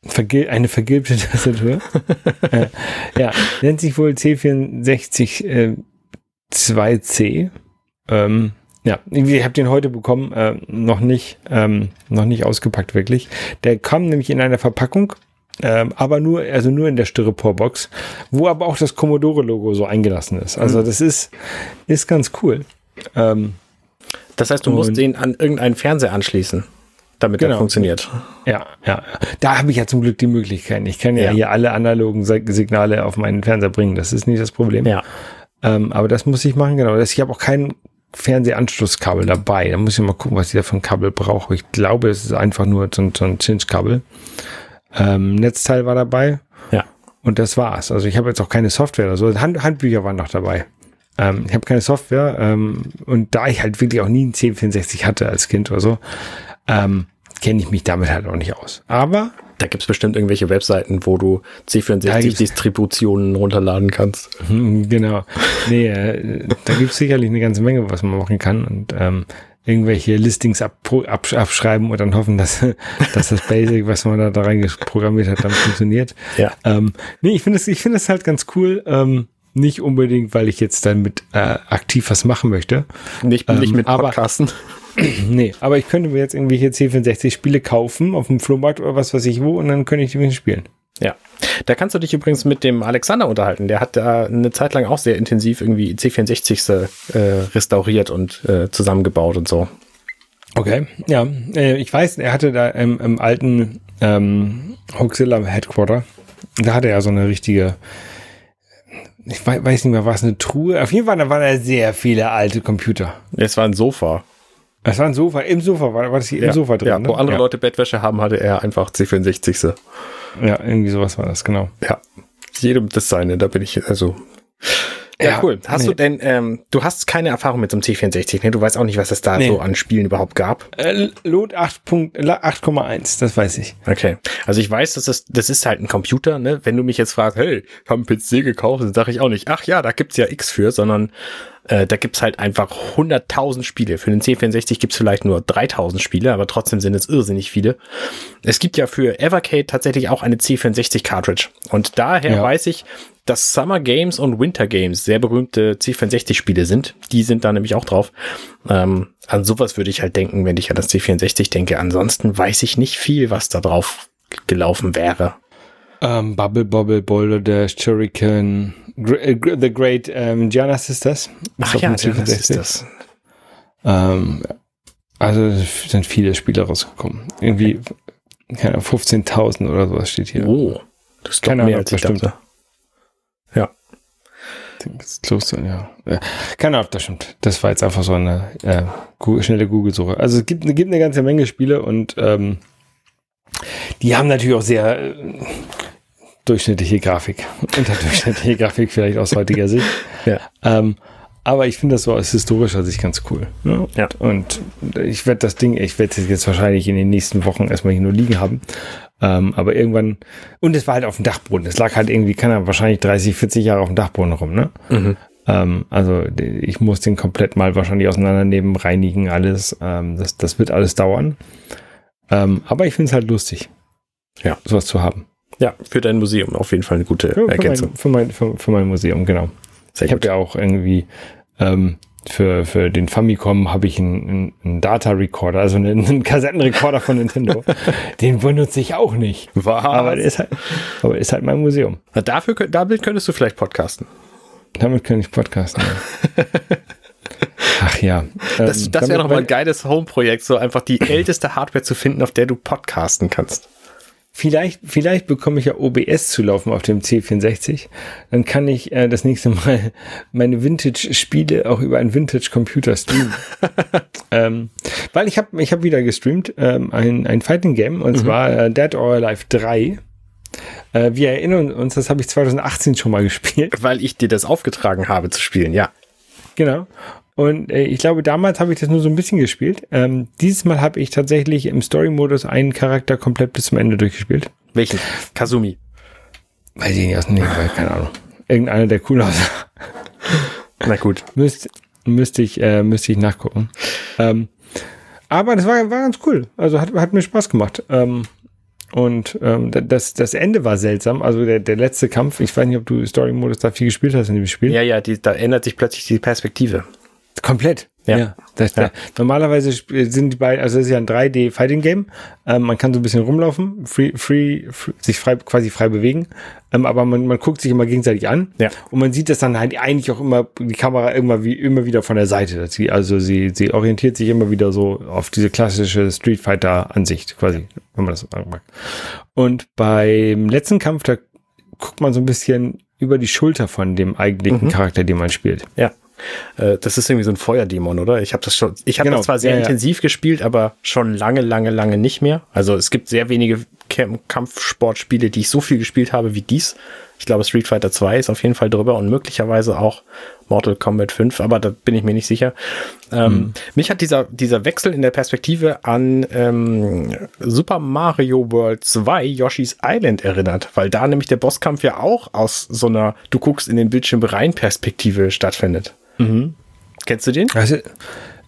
Vergil eine vergilbte Tastatur. äh, ja, nennt sich wohl C64 äh, 2C. Ähm, ja, ich habe den heute bekommen, äh, noch nicht, ähm, noch nicht ausgepackt wirklich. Der kam nämlich in einer Verpackung Ähm, aber nur, also nur in der Styropor-Box, wo aber auch das Commodore-Logo so eingelassen ist. Also Mhm. das ist, ist ganz cool. Ähm, Das heißt, du musst den an irgendeinen Fernseher anschließen, damit Genau. er funktioniert. ja, ja. Da habe ich ja zum Glück die Möglichkeit. Ich kann ja, Ja. hier alle analogen Sig- Signale auf meinen Fernseher bringen. Das ist nicht das Problem. Ja. Ähm, aber das muss ich machen, genau. Ich habe auch kein Fernsehanschlusskabel dabei. Da muss ich mal gucken, was ich da für ein Kabel brauche. Ich glaube, es ist einfach nur so ein, so ein Cinch-Kabel. Ähm, Netzteil war dabei Ja. und das war's. Also ich habe jetzt auch keine Software oder so. Hand, Handbücher waren noch dabei. Ähm, ich habe keine Software ähm, und da ich halt wirklich auch nie einen 1064 hatte als Kind oder so, ähm, kenne ich mich damit halt auch nicht aus. Aber Da gibt's bestimmt irgendwelche Webseiten, wo du Da gibt's- C64-Distributionen runterladen kannst. Hm, Genau. Nee, äh, da gibt es sicherlich eine ganze Menge, was man machen kann. Und ähm, irgendwelche Listings ab, ab, abschreiben und dann hoffen, dass, dass das Basic, was man da, da reingeprogrammiert hat, dann funktioniert. Ja. Ähm, nee, ich finde es ich finde es halt ganz cool. Ähm, nicht unbedingt, weil ich jetzt damit äh, aktiv was machen möchte. Nicht, nicht Ähm, mit aber- Podcasten. Nee, aber ich könnte mir jetzt irgendwelche C64-Spiele kaufen auf dem Flohmarkt oder was weiß ich wo und dann könnte ich die spielen. Ja. Da kannst du dich übrigens mit dem Alexander unterhalten. Der hat da eine Zeit lang auch sehr intensiv irgendwie C64 äh, restauriert und äh, zusammengebaut und so. Okay, ja, äh, ich weiß, er hatte da im, im alten ähm, Hoaxilla Headquarter, da hatte er so eine richtige, ich weiß, weiß nicht mehr, was eine Truhe. Auf jeden Fall, da waren da sehr viele alte Computer. Es war ein Sofa. Es war ein Sofa, im Sofa, war, war das hier im Sofa drin? Ja, ne? wo andere ja. Leute Bettwäsche haben, hatte er einfach C64. Ja, irgendwie sowas war das, genau. Ja. Jedem das seine, da bin ich, also. Ja, Ja, cool. Hast nee. du denn, ähm, du hast keine Erfahrung mit so einem C64, ne? Du weißt auch nicht, was es da Nee. so an Spielen überhaupt gab. Äh, Lot 8 Punkt- La- 8,1, das weiß ich. Okay. Also ich weiß, dass das, das ist halt ein Computer, ne? Wenn du mich jetzt fragst, hey, ich habe einen PC gekauft, dann sage ich auch nicht, ach ja, da gibt's ja X für, sondern äh, da gibt's halt einfach 100.000 Spiele. Für den C64 gibt's vielleicht nur 3.000 Spiele, aber trotzdem sind es irrsinnig viele. Es gibt ja für Evercade tatsächlich auch eine C64 Cartridge. Und daher Ja. weiß ich, dass Summer Games und Winter Games sehr berühmte C64-Spiele sind. Die sind da nämlich auch drauf. Ähm, an sowas würde ich halt denken, wenn ich an das C64 denke. Ansonsten weiß ich nicht viel, was da drauf gelaufen wäre. Ähm, Bubble Bobble, Boulder Dash, Shuriken, Gr äh, The Great ähm, Giannis ist das. Ach ja, ist C64. das. Ähm, also sind viele Spiele rausgekommen. Irgendwie keine Ahnung, 15.000 oder sowas steht hier. Oh, das ist doch Keine mehr Ahnung, als ich bestimmt. dachte. Das sein, ja. Keine Ahnung, das stimmt. Das war jetzt einfach so eine äh, schnelle Google-Suche. Also es gibt, gibt eine ganze Menge Spiele und ähm, die haben natürlich auch sehr äh, durchschnittliche Grafik. Unterdurchschnittliche Grafik vielleicht aus heutiger Sicht. ja. Ähm, aber ich finde das so aus historischer Sicht ganz cool. Ne? Ja. Und ich werde das Ding, ich werde es jetzt wahrscheinlich in den nächsten Wochen erstmal hier nur liegen haben. Ähm, aber irgendwann, und es war halt auf dem Dachboden. Es lag halt irgendwie, kann er wahrscheinlich 30, 40 Jahre auf dem Dachboden rum, ne? Mhm. Ähm, also ich muss den komplett mal wahrscheinlich auseinandernehmen, reinigen, alles. Ähm, das, das wird alles dauern. Ähm, aber ich finde es halt lustig, Ja. sowas zu haben. ja, für dein Museum auf jeden Fall eine gute Ja, für, Ergänzung. mein, für, mein, für, für mein Museum, genau. Sehr Ich habe ja auch irgendwie ähm, für, für den Famicom habe ich einen, einen, Data Recorder, also einen, einen Kassettenrekorder von Nintendo. den benutze ich auch nicht. Was? Aber ist halt, aber ist halt mein Museum. Na, dafür, damit könntest du vielleicht podcasten. Damit kann ich podcasten. ja. Ach ja. Das, Ähm, das wäre doch mal ein geiles Home-Projekt, so einfach die älteste Hardware zu finden, auf der du podcasten kannst. Vielleicht, vielleicht bekomme ich ja OBS zu laufen auf dem C64. Dann kann ich äh, das nächste Mal meine Vintage-Spiele auch über einen Vintage-Computer streamen. ähm, weil ich habe ich hab wieder gestreamt, ähm, ein, ein Fighting-Game, und zwar äh, Dead or Alive 3. Äh, wir erinnern uns, das habe ich 2018 schon mal gespielt. Weil ich dir das aufgetragen habe zu spielen, ja. Genau. Und äh, ich glaube, damals habe ich das nur so ein bisschen gespielt. Ähm, dieses Mal habe ich tatsächlich im Story-Modus einen Charakter komplett bis zum Ende durchgespielt. Welchen? Kazumi. Weiß ich nicht aus dem Nebenbei, keine Ahnung. Irgendeiner, der cool aussah. Na gut. Müsste, müsste ich, äh, müsste ich nachgucken. Ähm, aber das war, war ganz cool. Also hat, hat mir Spaß gemacht. Ähm, und ähm, da- das, das Ende war seltsam. Also der, der letzte Kampf, ich weiß nicht, ob du Story-Modus da viel gespielt hast in dem Spiel. Ja, ja, die, da ändert sich plötzlich die Perspektive. Komplett. Ja. ja, das, ja. normalerweise sind die beiden, also es ist ja ein 3D-Fighting-Game. Ähm, man kann so ein bisschen rumlaufen, free, free, free sich frei, quasi frei bewegen. Ähm, aber man, man guckt sich immer gegenseitig an. Ja. Und man sieht das dann halt eigentlich auch immer, die Kamera immer wie immer wieder von der Seite. Sie, also sie, sie orientiert sich immer wieder so auf diese klassische Street Fighter-Ansicht, quasi, wenn man das so sagen mag. Und beim letzten Kampf, da guckt man so ein bisschen über die Schulter von dem eigentlichen mhm. Charakter, den man spielt. Ja. Äh, das ist irgendwie so ein Feuerdämon, oder? Ich habe das schon, ich habe genau. das zwar sehr ja, intensiv ja. gespielt, aber schon lange, lange, lange nicht mehr. Also es gibt sehr wenige Kampfsportspiele, die ich so viel gespielt habe wie dies. Ich glaube, Street Fighter 2 ist auf jeden Fall drüber und möglicherweise auch Mortal Kombat 5, aber da bin ich mir nicht sicher. Ähm, mhm. Mich hat dieser, dieser Wechsel in der Perspektive an ähm, Super Mario World 2 Yoshi's Island erinnert, weil da nämlich der Bosskampf ja auch aus so einer, du guckst in den Bildschirm rein Perspektive stattfindet. Mhm. Kennst du den? Also,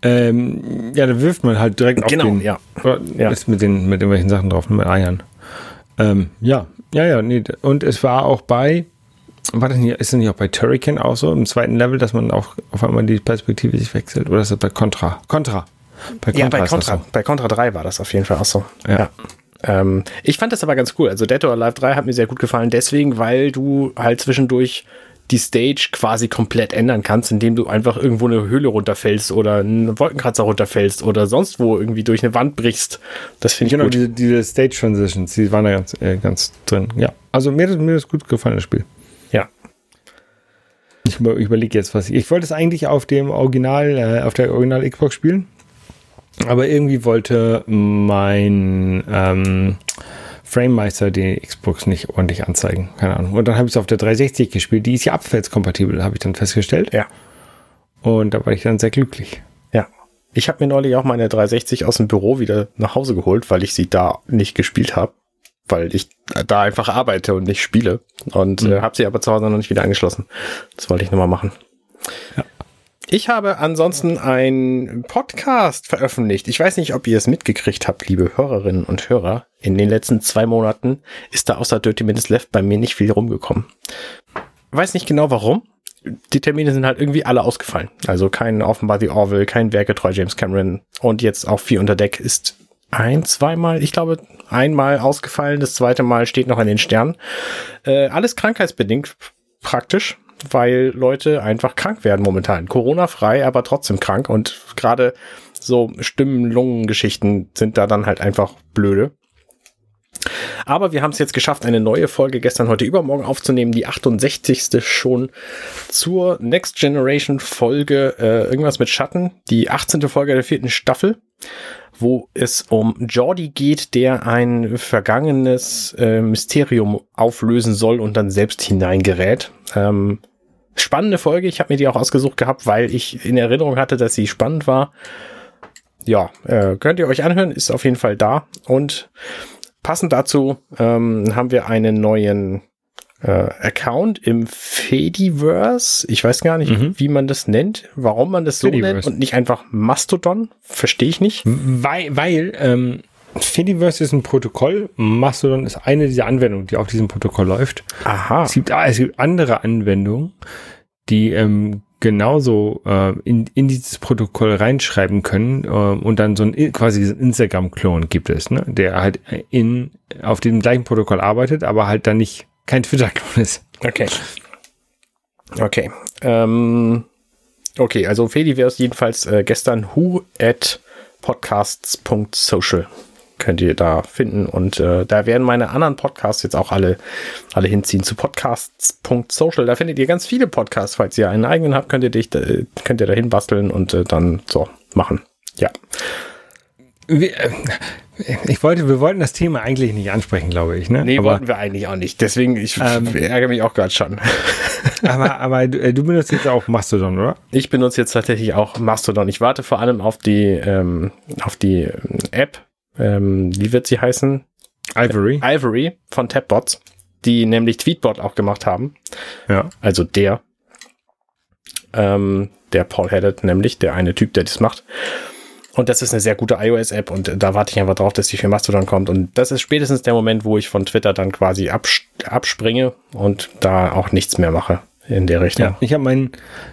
ähm, ja, da wirft man halt direkt genau, auf den. ja. ja. Ist mit den mit irgendwelchen Sachen drauf, mit Eiern. Ähm, ja, ja, ja, nee. Und es war auch bei, war das nicht, ist das nicht auch bei Turrican auch so, im zweiten Level, dass man auch auf einmal die Perspektive sich wechselt? Oder ist das bei Contra? Contra. Bei Contra ja, bei Contra, so. bei Contra 3 war das auf jeden Fall auch so. Ja. ja. Ähm, ich fand das aber ganz cool. Also Dead or Alive 3 hat mir sehr gut gefallen, deswegen, weil du halt zwischendurch die Stage quasi komplett ändern kannst, indem du einfach irgendwo eine Höhle runterfällst oder einen Wolkenkratzer runterfällst oder sonst wo irgendwie durch eine Wand brichst. Das finde ich genau, gut. Diese, diese Stage Transitions, die waren da ganz, äh, ganz drin. Ja, also mir hat mir das gut gefallen, das Spiel. Ja. Ich überlege jetzt, was ich. Ich wollte es eigentlich auf dem Original, äh, auf der Original Xbox spielen, aber irgendwie wollte mein ähm, FrameMeister die Xbox nicht ordentlich anzeigen. Keine Ahnung. Und dann habe ich es auf der 360 gespielt. Die ist ja abwärtskompatibel, habe ich dann festgestellt. Ja. Und da war ich dann sehr glücklich. Ja. Ich habe mir neulich auch meine 360 aus dem Büro wieder nach Hause geholt, weil ich sie da nicht gespielt habe. Weil ich da einfach arbeite und nicht spiele. Und mhm. äh, habe sie aber zu Hause noch nicht wieder angeschlossen. Das wollte ich nochmal machen. Ja. Ich habe ansonsten einen Podcast veröffentlicht. Ich weiß nicht, ob ihr es mitgekriegt habt, liebe Hörerinnen und Hörer. In den letzten zwei Monaten ist da außer Dirty Minutes Left bei mir nicht viel rumgekommen. Weiß nicht genau warum. Die Termine sind halt irgendwie alle ausgefallen. Also kein Offenbar The Orville, kein Werketreu James Cameron und jetzt auch Vier unter Deck ist ein, zweimal, ich glaube einmal ausgefallen. Das zweite Mal steht noch an den Sternen. Äh, alles krankheitsbedingt praktisch weil Leute einfach krank werden momentan. Corona-frei, aber trotzdem krank. Und gerade so Stimmen-Lungen-Geschichten sind da dann halt einfach blöde. Aber wir haben es jetzt geschafft, eine neue Folge gestern, heute, übermorgen aufzunehmen, die 68. schon zur Next Generation Folge, äh, irgendwas mit Schatten, die 18. Folge der vierten Staffel, wo es um Jordi geht, der ein vergangenes äh, Mysterium auflösen soll und dann selbst hineingerät. Ähm, spannende Folge, ich habe mir die auch ausgesucht gehabt, weil ich in Erinnerung hatte, dass sie spannend war. Ja, äh, könnt ihr euch anhören, ist auf jeden Fall da und passend dazu ähm, haben wir einen neuen äh, Account im Fediverse. Ich weiß gar nicht, mhm. wie man das nennt, warum man das so Fediverse. nennt und nicht einfach Mastodon. Verstehe ich nicht. Weil, weil ähm, Fediverse ist ein Protokoll. Mastodon ist eine dieser Anwendungen, die auf diesem Protokoll läuft. Aha. Es gibt, es gibt andere Anwendungen, die ähm, genauso äh, in, in dieses Protokoll reinschreiben können äh, und dann so ein quasi diesen Instagram-Klon gibt es, ne? der halt in auf dem gleichen Protokoll arbeitet, aber halt dann nicht kein Twitter-Klon ist. Okay. Okay. Ähm, okay, also Fediverse jedenfalls äh, gestern who at podcasts.social könnt ihr da finden. Und äh, da werden meine anderen Podcasts jetzt auch alle, alle hinziehen zu podcasts.social. Da findet ihr ganz viele Podcasts. Falls ihr einen eigenen habt, könnt ihr dich, äh, könnt ihr da hinbasteln und äh, dann so machen. Ja. Wir, äh, ich wollte, wir wollten das Thema eigentlich nicht ansprechen, glaube ich. Ne? Nee, aber, wollten wir eigentlich auch nicht. Deswegen, ich ähm, ärgere mich auch gerade schon. aber aber du, äh, du, benutzt jetzt auch Mastodon, oder? Ich benutze jetzt tatsächlich auch Mastodon. Ich warte vor allem auf die, ähm, auf die ähm, App, ähm, wie wird sie heißen? Ivory. Äh, Ivory von Tapbots, die nämlich Tweetbot auch gemacht haben. Ja. Also der. Ähm, der Paul Haddad nämlich, der eine Typ, der das macht. Und das ist eine sehr gute iOS-App und da warte ich einfach drauf, dass die für Mastodon kommt. Und das ist spätestens der Moment, wo ich von Twitter dann quasi abs abspringe und da auch nichts mehr mache. in der Richtung. Ja, ich habe meinen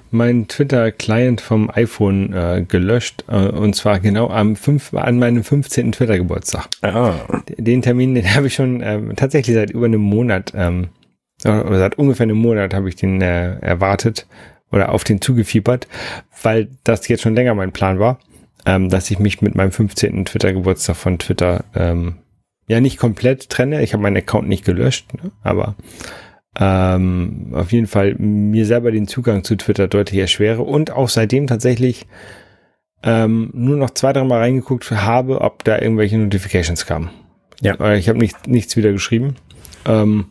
mein Twitter-Client vom iPhone äh, gelöscht äh, und zwar genau am 5, an meinem 15. Twitter-Geburtstag. Ah. Den Termin, den habe ich schon äh, tatsächlich seit über einem Monat, ähm, oder seit ungefähr einem Monat habe ich den äh, erwartet oder auf den zugefiebert, weil das jetzt schon länger mein Plan war, ähm, dass ich mich mit meinem 15. Twitter-Geburtstag von Twitter ähm, ja nicht komplett trenne. Ich habe meinen Account nicht gelöscht, ne? aber ähm, auf jeden Fall mir selber den Zugang zu Twitter deutlich erschwere und auch seitdem tatsächlich ähm, nur noch zwei, drei Mal reingeguckt habe, ob da irgendwelche Notifications kamen. Ja. Ich habe nicht, nichts wieder geschrieben. Ähm,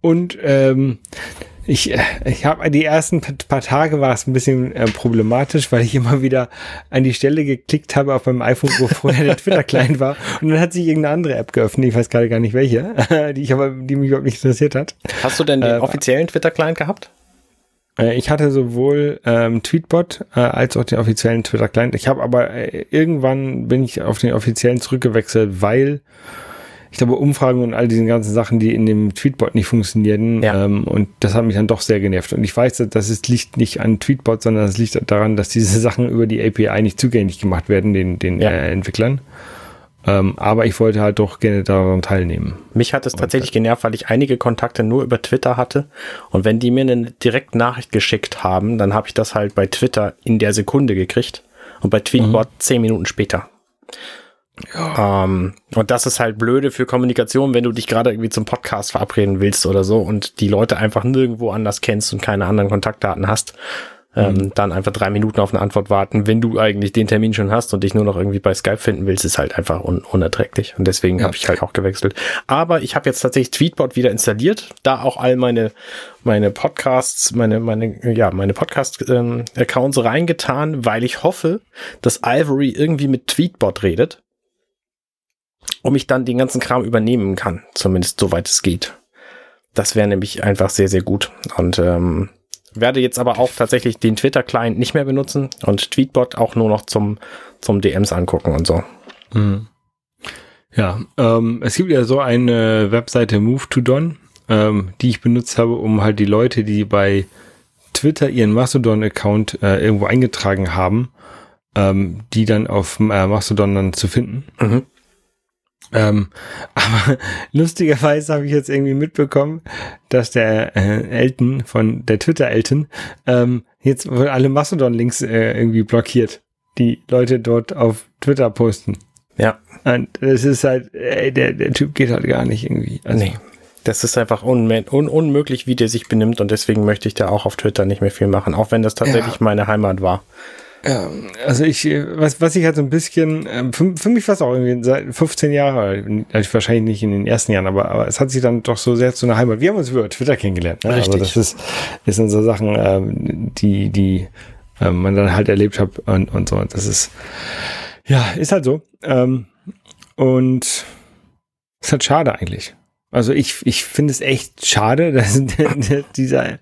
und ähm, ich, äh, ich habe die ersten paar Tage war es ein bisschen äh, problematisch, weil ich immer wieder an die Stelle geklickt habe auf meinem iPhone, wo vorher der Twitter klein war. Und dann hat sich irgendeine andere App geöffnet, ich weiß gerade gar nicht welche, die ich aber, die mich überhaupt nicht interessiert hat. Hast du denn den äh, offiziellen Twitter-Client gehabt? Äh, ich hatte sowohl ähm, Tweetbot äh, als auch den offiziellen Twitter-Client. Ich habe aber äh, irgendwann bin ich auf den offiziellen zurückgewechselt, weil ich glaube, Umfragen und all diese ganzen Sachen, die in dem Tweetbot nicht funktionieren. Ja. Ähm, und das hat mich dann doch sehr genervt. Und ich weiß, dass es liegt nicht an Tweetbot, sondern es liegt daran, dass diese Sachen über die API nicht zugänglich gemacht werden, den, den ja. äh, Entwicklern. Ähm, aber ich wollte halt doch gerne daran teilnehmen. Mich hat es tatsächlich genervt, weil ich einige Kontakte nur über Twitter hatte. Und wenn die mir eine direkte Nachricht geschickt haben, dann habe ich das halt bei Twitter in der Sekunde gekriegt und bei Tweetbot mhm. zehn Minuten später. Ja. Ähm, und das ist halt blöde für Kommunikation, wenn du dich gerade irgendwie zum Podcast verabreden willst oder so und die Leute einfach nirgendwo anders kennst und keine anderen Kontaktdaten hast. Ähm, mhm. dann einfach drei Minuten auf eine Antwort warten, wenn du eigentlich den Termin schon hast und dich nur noch irgendwie bei Skype finden willst, ist halt einfach un unerträglich. Und deswegen ja. habe ich halt auch gewechselt. Aber ich habe jetzt tatsächlich Tweetbot wieder installiert, da auch all meine meine Podcasts, meine meine ja meine Podcast ähm, Accounts reingetan, weil ich hoffe, dass Ivory irgendwie mit Tweetbot redet um ich dann den ganzen Kram übernehmen kann, zumindest soweit es geht. Das wäre nämlich einfach sehr, sehr gut. Und ähm, werde jetzt aber auch tatsächlich den Twitter-Client nicht mehr benutzen und Tweetbot auch nur noch zum, zum DMs angucken und so. Mhm. Ja, ähm, es gibt ja so eine Webseite Move to Don, ähm, die ich benutzt habe, um halt die Leute, die bei Twitter ihren Mastodon-Account äh, irgendwo eingetragen haben, ähm, die dann auf äh, Mastodon dann zu finden. Mhm. Ähm, aber lustigerweise habe ich jetzt irgendwie mitbekommen, dass der äh, Elton von der Twitter-Elton ähm, jetzt wohl alle Mastodon-Links äh, irgendwie blockiert, die Leute dort auf Twitter posten. Ja. Und das ist halt, ey, der, der Typ geht halt gar nicht irgendwie. Also, nee. Das ist einfach un un unmöglich, wie der sich benimmt und deswegen möchte ich da auch auf Twitter nicht mehr viel machen, auch wenn das tatsächlich ja. meine Heimat war. Ja, also ich, was, was ich halt so ein bisschen, ähm, für, für mich war es auch irgendwie seit 15 Jahren, also wahrscheinlich nicht in den ersten Jahren, aber, aber es hat sich dann doch so sehr zu einer Heimat. Wir haben uns über Twitter kennengelernt. Ne? Also das ist, das sind so Sachen, ähm, die, die ähm, man dann halt erlebt hat und, und so. Und das ist, ja, ist halt so. Ähm, und ist halt schade eigentlich. Also ich, ich finde es echt schade, dass dieser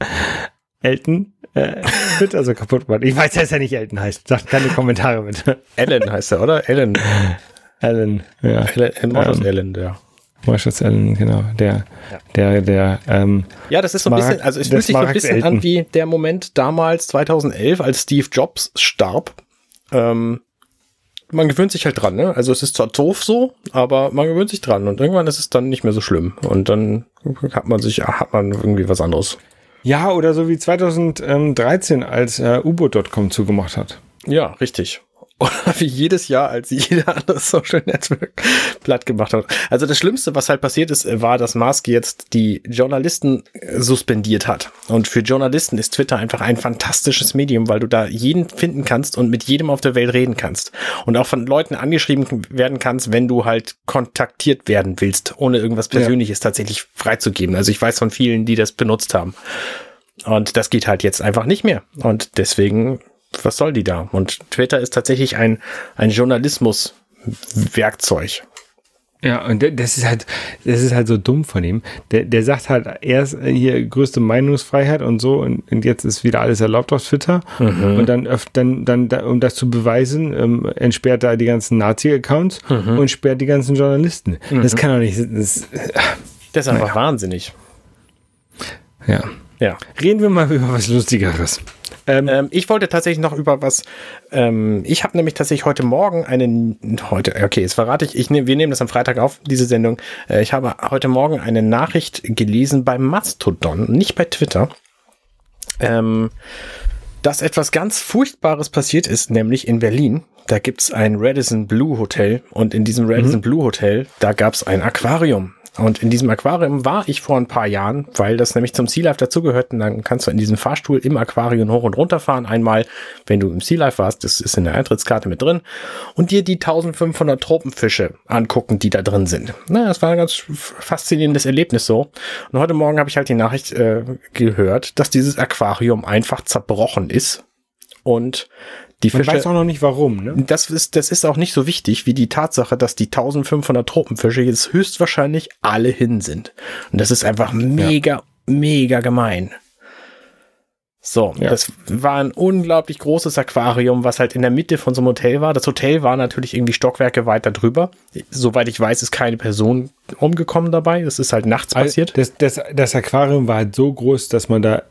Elton äh, wird also kaputt gemacht. Ich weiß, dass er nicht Elton heißt. Sagt keine Kommentare bitte. Ellen heißt er, oder? Ellen. Ellen, ja. Ellen, Marshall ähm, Ellen, ja. Marshall Ellen, genau. Der, ja. der, der, ähm, Ja, das ist so ein bisschen, also es fühlt sich so ein bisschen Elton. an wie der Moment damals, 2011, als Steve Jobs starb. Ähm, man gewöhnt sich halt dran, ne? Also es ist zwar doof so, aber man gewöhnt sich dran und irgendwann ist es dann nicht mehr so schlimm und dann hat man sich, hat man irgendwie was anderes. Ja, oder so wie 2013, als äh, U-Boot.com zugemacht hat. Ja, richtig. Oder wie jedes Jahr, als jeder andere Social Network platt gemacht hat. Also das Schlimmste, was halt passiert ist, war, dass Mask jetzt die Journalisten äh, suspendiert hat. Und für Journalisten ist Twitter einfach ein fantastisches Medium, weil du da jeden finden kannst und mit jedem auf der Welt reden kannst. Und auch von Leuten angeschrieben werden kannst, wenn du halt kontaktiert werden willst, ohne irgendwas Persönliches ja. tatsächlich freizugeben. Also ich weiß von vielen, die das benutzt haben. Und das geht halt jetzt einfach nicht mehr. Und deswegen was soll die da? Und Twitter ist tatsächlich ein, ein Journalismus-Werkzeug. Ja, und das ist halt, das ist halt so dumm von ihm. Der, der sagt halt erst hier größte Meinungsfreiheit und so und, und jetzt ist wieder alles erlaubt auf Twitter. Mhm. Und dann, dann, dann, um das zu beweisen, ähm, entsperrt er die ganzen Nazi-Accounts mhm. und sperrt die ganzen Journalisten. Mhm. Das kann doch nicht. Das, das ist einfach naja. wahnsinnig. Ja. Ja. Reden wir mal über was Lustigeres. Ähm, ähm, ich wollte tatsächlich noch über was. Ähm, ich habe nämlich tatsächlich heute Morgen einen. Heute, okay, jetzt verrate ich. ich nehm, wir nehmen das am Freitag auf, diese Sendung. Äh, ich habe heute Morgen eine Nachricht gelesen bei Mastodon, nicht bei Twitter. Ähm, dass etwas ganz Furchtbares passiert ist, nämlich in Berlin. Da gibt's ein Radisson Blue Hotel und in diesem Radisson mhm. Blue Hotel, da gab's ein Aquarium. Und in diesem Aquarium war ich vor ein paar Jahren, weil das nämlich zum Sea Life dazugehört. Und dann kannst du in diesem Fahrstuhl im Aquarium hoch und runter fahren. Einmal, wenn du im Sea Life warst, das ist in der Eintrittskarte mit drin. Und dir die 1500 Tropenfische angucken, die da drin sind. Na, das war ein ganz faszinierendes Erlebnis so. Und heute Morgen habe ich halt die Nachricht äh, gehört, dass dieses Aquarium einfach zerbrochen ist. Und die Fische, Man weiß auch noch nicht warum. Ne? Das, ist, das ist auch nicht so wichtig wie die Tatsache, dass die 1500 Tropenfische jetzt höchstwahrscheinlich alle hin sind. Und das ist einfach mega, ja. mega gemein. So, ja. das war ein unglaublich großes Aquarium, was halt in der Mitte von so einem Hotel war. Das Hotel war natürlich irgendwie Stockwerke weiter drüber. Soweit ich weiß, ist keine Person umgekommen dabei. Das ist halt nachts passiert. Das, das, das Aquarium war halt so groß, dass man da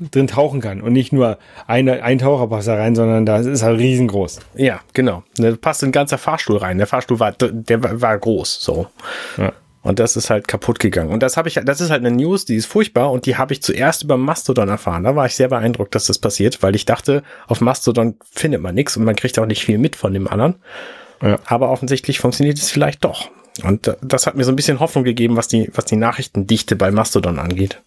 drin tauchen kann und nicht nur eine, ein Taucher passt da rein, sondern das ist halt riesengroß. Ja, genau. Da passt ein ganzer Fahrstuhl rein. Der Fahrstuhl war, der war, war groß, so. Ja. Und das ist halt kaputt gegangen. Und das habe ich, das ist halt eine News, die ist furchtbar und die habe ich zuerst über Mastodon erfahren. Da war ich sehr beeindruckt, dass das passiert, weil ich dachte, auf Mastodon findet man nichts und man kriegt auch nicht viel mit von dem anderen. Ja. Aber offensichtlich funktioniert es vielleicht doch. Und das hat mir so ein bisschen Hoffnung gegeben, was die, was die Nachrichtendichte bei Mastodon angeht.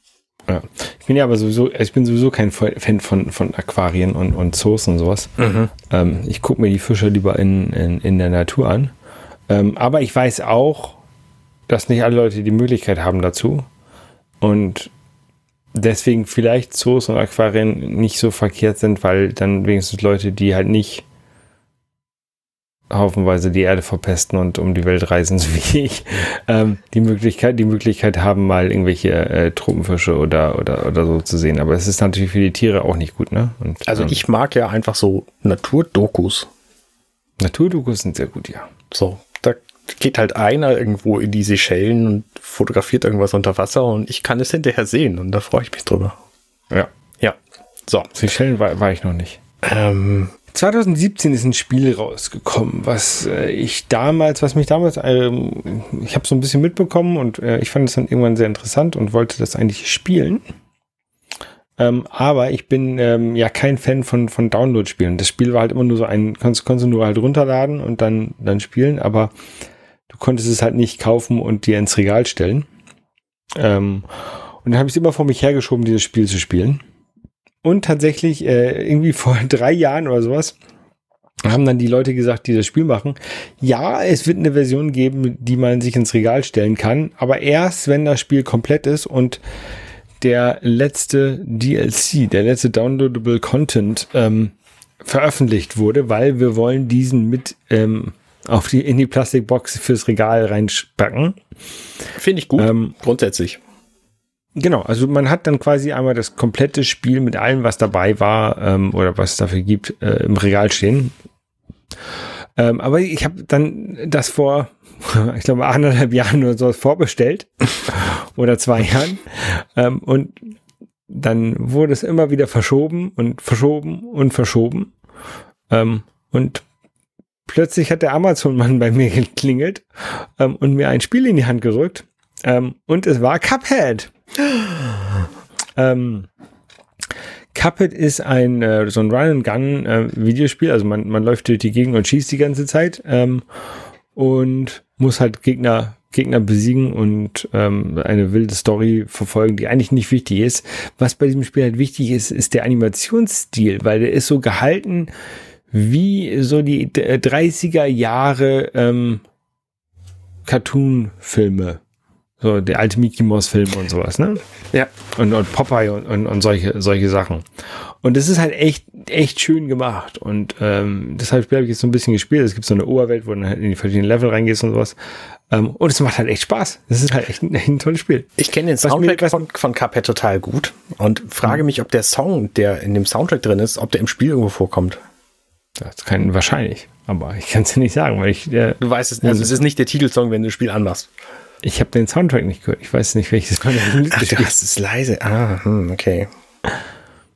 Ja. Ich bin ja aber sowieso, ich bin sowieso kein Fan von, von Aquarien und, und Zoos und sowas. Mhm. Ähm, ich gucke mir die Fische lieber in, in, in der Natur an. Ähm, aber ich weiß auch, dass nicht alle Leute die Möglichkeit haben dazu. Und deswegen vielleicht Zoos und Aquarien nicht so verkehrt sind, weil dann wenigstens Leute, die halt nicht haufenweise die Erde verpesten und um die Welt reisen, so wie ich, ähm, die Möglichkeit, die Möglichkeit haben, mal irgendwelche äh, Tropenfische oder, oder, oder so zu sehen. Aber es ist natürlich für die Tiere auch nicht gut, ne? Und, also ähm, ich mag ja einfach so Naturdokus. Naturdokus sind sehr gut, ja. So, da geht halt einer irgendwo in die Seychellen und fotografiert irgendwas unter Wasser und ich kann es hinterher sehen und da freue ich mich drüber. Ja. Ja. So. Seychellen war, war ich noch nicht. Ähm, 2017 ist ein Spiel rausgekommen, was äh, ich damals, was mich damals, äh, ich habe so ein bisschen mitbekommen und äh, ich fand es dann irgendwann sehr interessant und wollte das eigentlich spielen. Ähm, aber ich bin ähm, ja kein Fan von, von Download-Spielen. Das Spiel war halt immer nur so ein, kannst, konntest du nur halt runterladen und dann, dann spielen, aber du konntest es halt nicht kaufen und dir ins Regal stellen. Ähm, und dann habe ich es immer vor mich hergeschoben, dieses Spiel zu spielen. Und tatsächlich, äh, irgendwie vor drei Jahren oder sowas, haben dann die Leute gesagt, die das Spiel machen, ja, es wird eine Version geben, die man sich ins Regal stellen kann, aber erst, wenn das Spiel komplett ist und der letzte DLC, der letzte Downloadable Content ähm, veröffentlicht wurde, weil wir wollen diesen mit ähm, auf die, in die Plastikbox fürs Regal reinspacken. Finde ich gut, ähm, grundsätzlich. Genau, also man hat dann quasi einmal das komplette Spiel mit allem, was dabei war ähm, oder was es dafür gibt, äh, im Regal stehen. Ähm, aber ich habe dann das vor, ich glaube, anderthalb Jahren oder so vorbestellt. Oder zwei Jahren. Ähm, und dann wurde es immer wieder verschoben und verschoben und verschoben. Ähm, und plötzlich hat der Amazon-Mann bei mir geklingelt ähm, und mir ein Spiel in die Hand gerückt ähm, und es war Cuphead ähm, Cuphead ist ein äh, so ein Run-and-Gun-Videospiel, äh, also man, man läuft durch die Gegend und schießt die ganze Zeit ähm, und muss halt Gegner Gegner besiegen und ähm, eine wilde Story verfolgen, die eigentlich nicht wichtig ist. Was bei diesem Spiel halt wichtig ist, ist der Animationsstil, weil der ist so gehalten wie so die 30er Jahre ähm, Cartoon-Filme. So der alte Mickey Mouse Film und sowas, ne? Ja. Und, und Popeye und, und, und solche, solche Sachen. Und das ist halt echt, echt schön gemacht. Und ähm, deshalb habe ich jetzt so ein bisschen gespielt. Es gibt so eine Oberwelt, wo du halt in die verschiedenen Level reingehst und sowas. Ähm, und es macht halt echt Spaß. Das ist halt echt ein, ein tolles Spiel. Ich kenne den Soundtrack von, von Cuphead total gut und frage mhm. mich, ob der Song, der in dem Soundtrack drin ist, ob der im Spiel irgendwo vorkommt. Das kann wahrscheinlich, aber ich kann es dir nicht sagen, weil ich. Äh, du weißt es, also es ist nicht der Titelsong, wenn du das Spiel anmachst. Ich habe den Soundtrack nicht gehört. Ich weiß nicht, welches Ach, du hast es leise. Ah, hm, okay.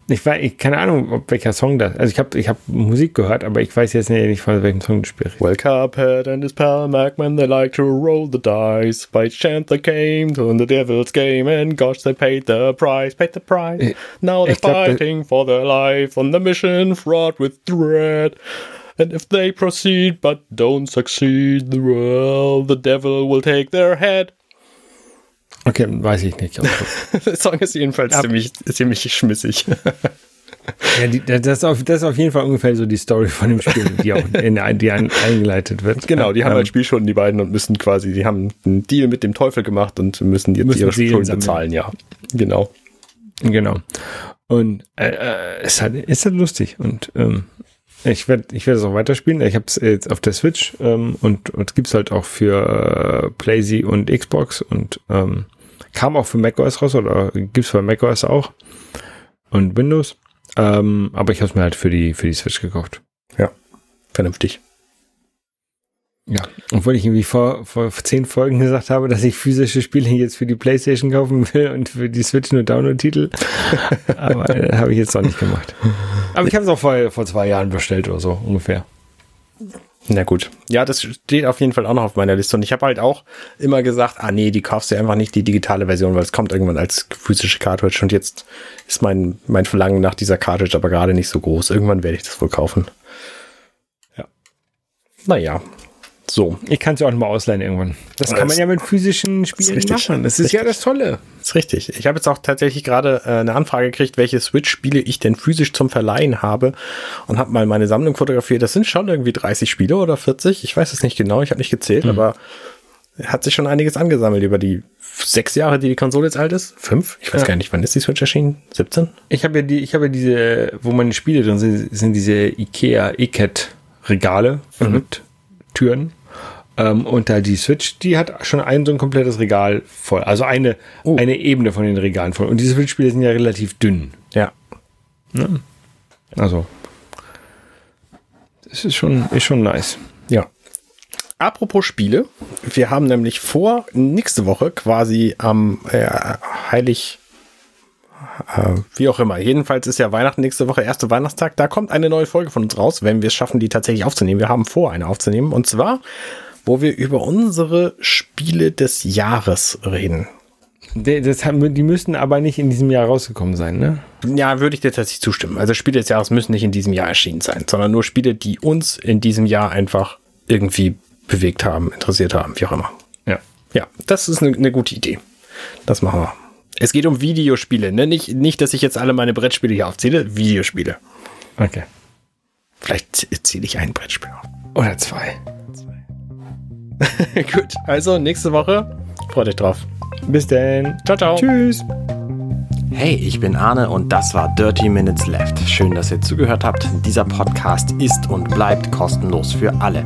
Ich weiß, ich, keine Ahnung, ob welcher Song das. Also ich habe ich hab Musik gehört, aber ich weiß jetzt nicht, von welchem Song du spielst. Well, Cuphead and his pal Macman, they like to roll the dice. By chance they came to the devil's game and gosh, they paid the price, paid the price. Ich, Now they're fighting glaub, for their life on the mission fraught with dread. And if they proceed but don't succeed, well, the devil will take their head. Okay, weiß ich nicht. Der Song ist jedenfalls ziemlich, ziemlich schmissig. Ja, die, das, ist auf, das ist auf jeden Fall ungefähr so die Story von dem Spiel, die auch in, die ein, eingeleitet wird. Genau, die haben ähm, halt Spiel schon, die beiden, und müssen quasi, die haben einen Deal mit dem Teufel gemacht und müssen jetzt müssen ihre Schulden bezahlen, ja. Genau. Genau. Und äh, äh, ist, halt, ist halt lustig. Und ähm, ich werde ich werd es auch weiterspielen. Ich habe es jetzt auf der Switch ähm, und, es gibt es halt auch für äh, PlayZ und Xbox und ähm, kam auch für macOS raus oder gibt es für macOS auch und Windows. Ähm, aber ich habe es mir halt für die, für die Switch gekauft. Ja, vernünftig. Ja, obwohl ich irgendwie vor, vor zehn Folgen gesagt habe, dass ich physische Spiele jetzt für die Playstation kaufen will und für die Switch nur Download-Titel. Aber äh, habe ich jetzt noch nicht gemacht. Aber ich habe es auch vor, vor zwei Jahren bestellt oder so ungefähr. Na gut. Ja, das steht auf jeden Fall auch noch auf meiner Liste. Und ich habe halt auch immer gesagt, ah nee, die kaufst du einfach nicht die digitale Version, weil es kommt irgendwann als physische Cartridge. Und jetzt ist mein, mein Verlangen nach dieser Cartridge aber gerade nicht so groß. Irgendwann werde ich das wohl kaufen. Ja. Naja, so. Ich kann es ja auch mal ausleihen irgendwann. Das, kann man ja mit physischen Spielen machen. Das ist richtig. ja das Tolle. Das ist richtig. Ich habe jetzt auch tatsächlich gerade äh, eine Anfrage gekriegt, welche Switch-Spiele ich denn physisch zum Verleihen habe und habe mal meine Sammlung fotografiert. Das sind schon irgendwie 30 Spiele oder 40. Ich weiß es nicht genau. Ich habe nicht gezählt, mhm. aber hat sich schon einiges angesammelt über die sechs Jahre, die die Konsole jetzt alt ist. Fünf? Ich weiß ja. gar nicht, wann ist die Switch erschienen? 17? Ich habe ja die, ich habe ja diese, wo meine Spiele drin sind, sind diese Ikea E-Cat Regale mhm. mit Türen. Ähm, und da die Switch, die hat schon ein so ein komplettes Regal voll. Also eine, oh. eine Ebene von den Regalen voll. Und diese Switch-Spiele sind ja relativ dünn. Ja. Ne? Also. Das ist schon, ist schon nice. Ja. Apropos Spiele, wir haben nämlich vor, nächste Woche quasi am äh, Heilig, äh, wie auch immer. Jedenfalls ist ja Weihnachten nächste Woche, erste Weihnachtstag. Da kommt eine neue Folge von uns raus, wenn wir es schaffen, die tatsächlich aufzunehmen. Wir haben vor, eine aufzunehmen. Und zwar, wo wir über unsere Spiele des Jahres reden. Das haben, die müssen aber nicht in diesem Jahr rausgekommen sein, ne? Ja, würde ich dir tatsächlich zustimmen. Also Spiele des Jahres müssen nicht in diesem Jahr erschienen sein, sondern nur Spiele, die uns in diesem Jahr einfach irgendwie bewegt haben, interessiert haben, wie auch immer. Ja. Ja, das ist eine, eine gute Idee. Das machen wir. Es geht um Videospiele, ne? Nicht, nicht, dass ich jetzt alle meine Brettspiele hier aufzähle, Videospiele. Okay. Vielleicht zähle ich ein Brettspiel auf. Oder zwei. zwei. Gut, also nächste Woche. Freut euch drauf. Bis dann. Ciao, ciao. Tschüss. Hey, ich bin Arne und das war Dirty Minutes Left. Schön, dass ihr zugehört habt. Dieser Podcast ist und bleibt kostenlos für alle.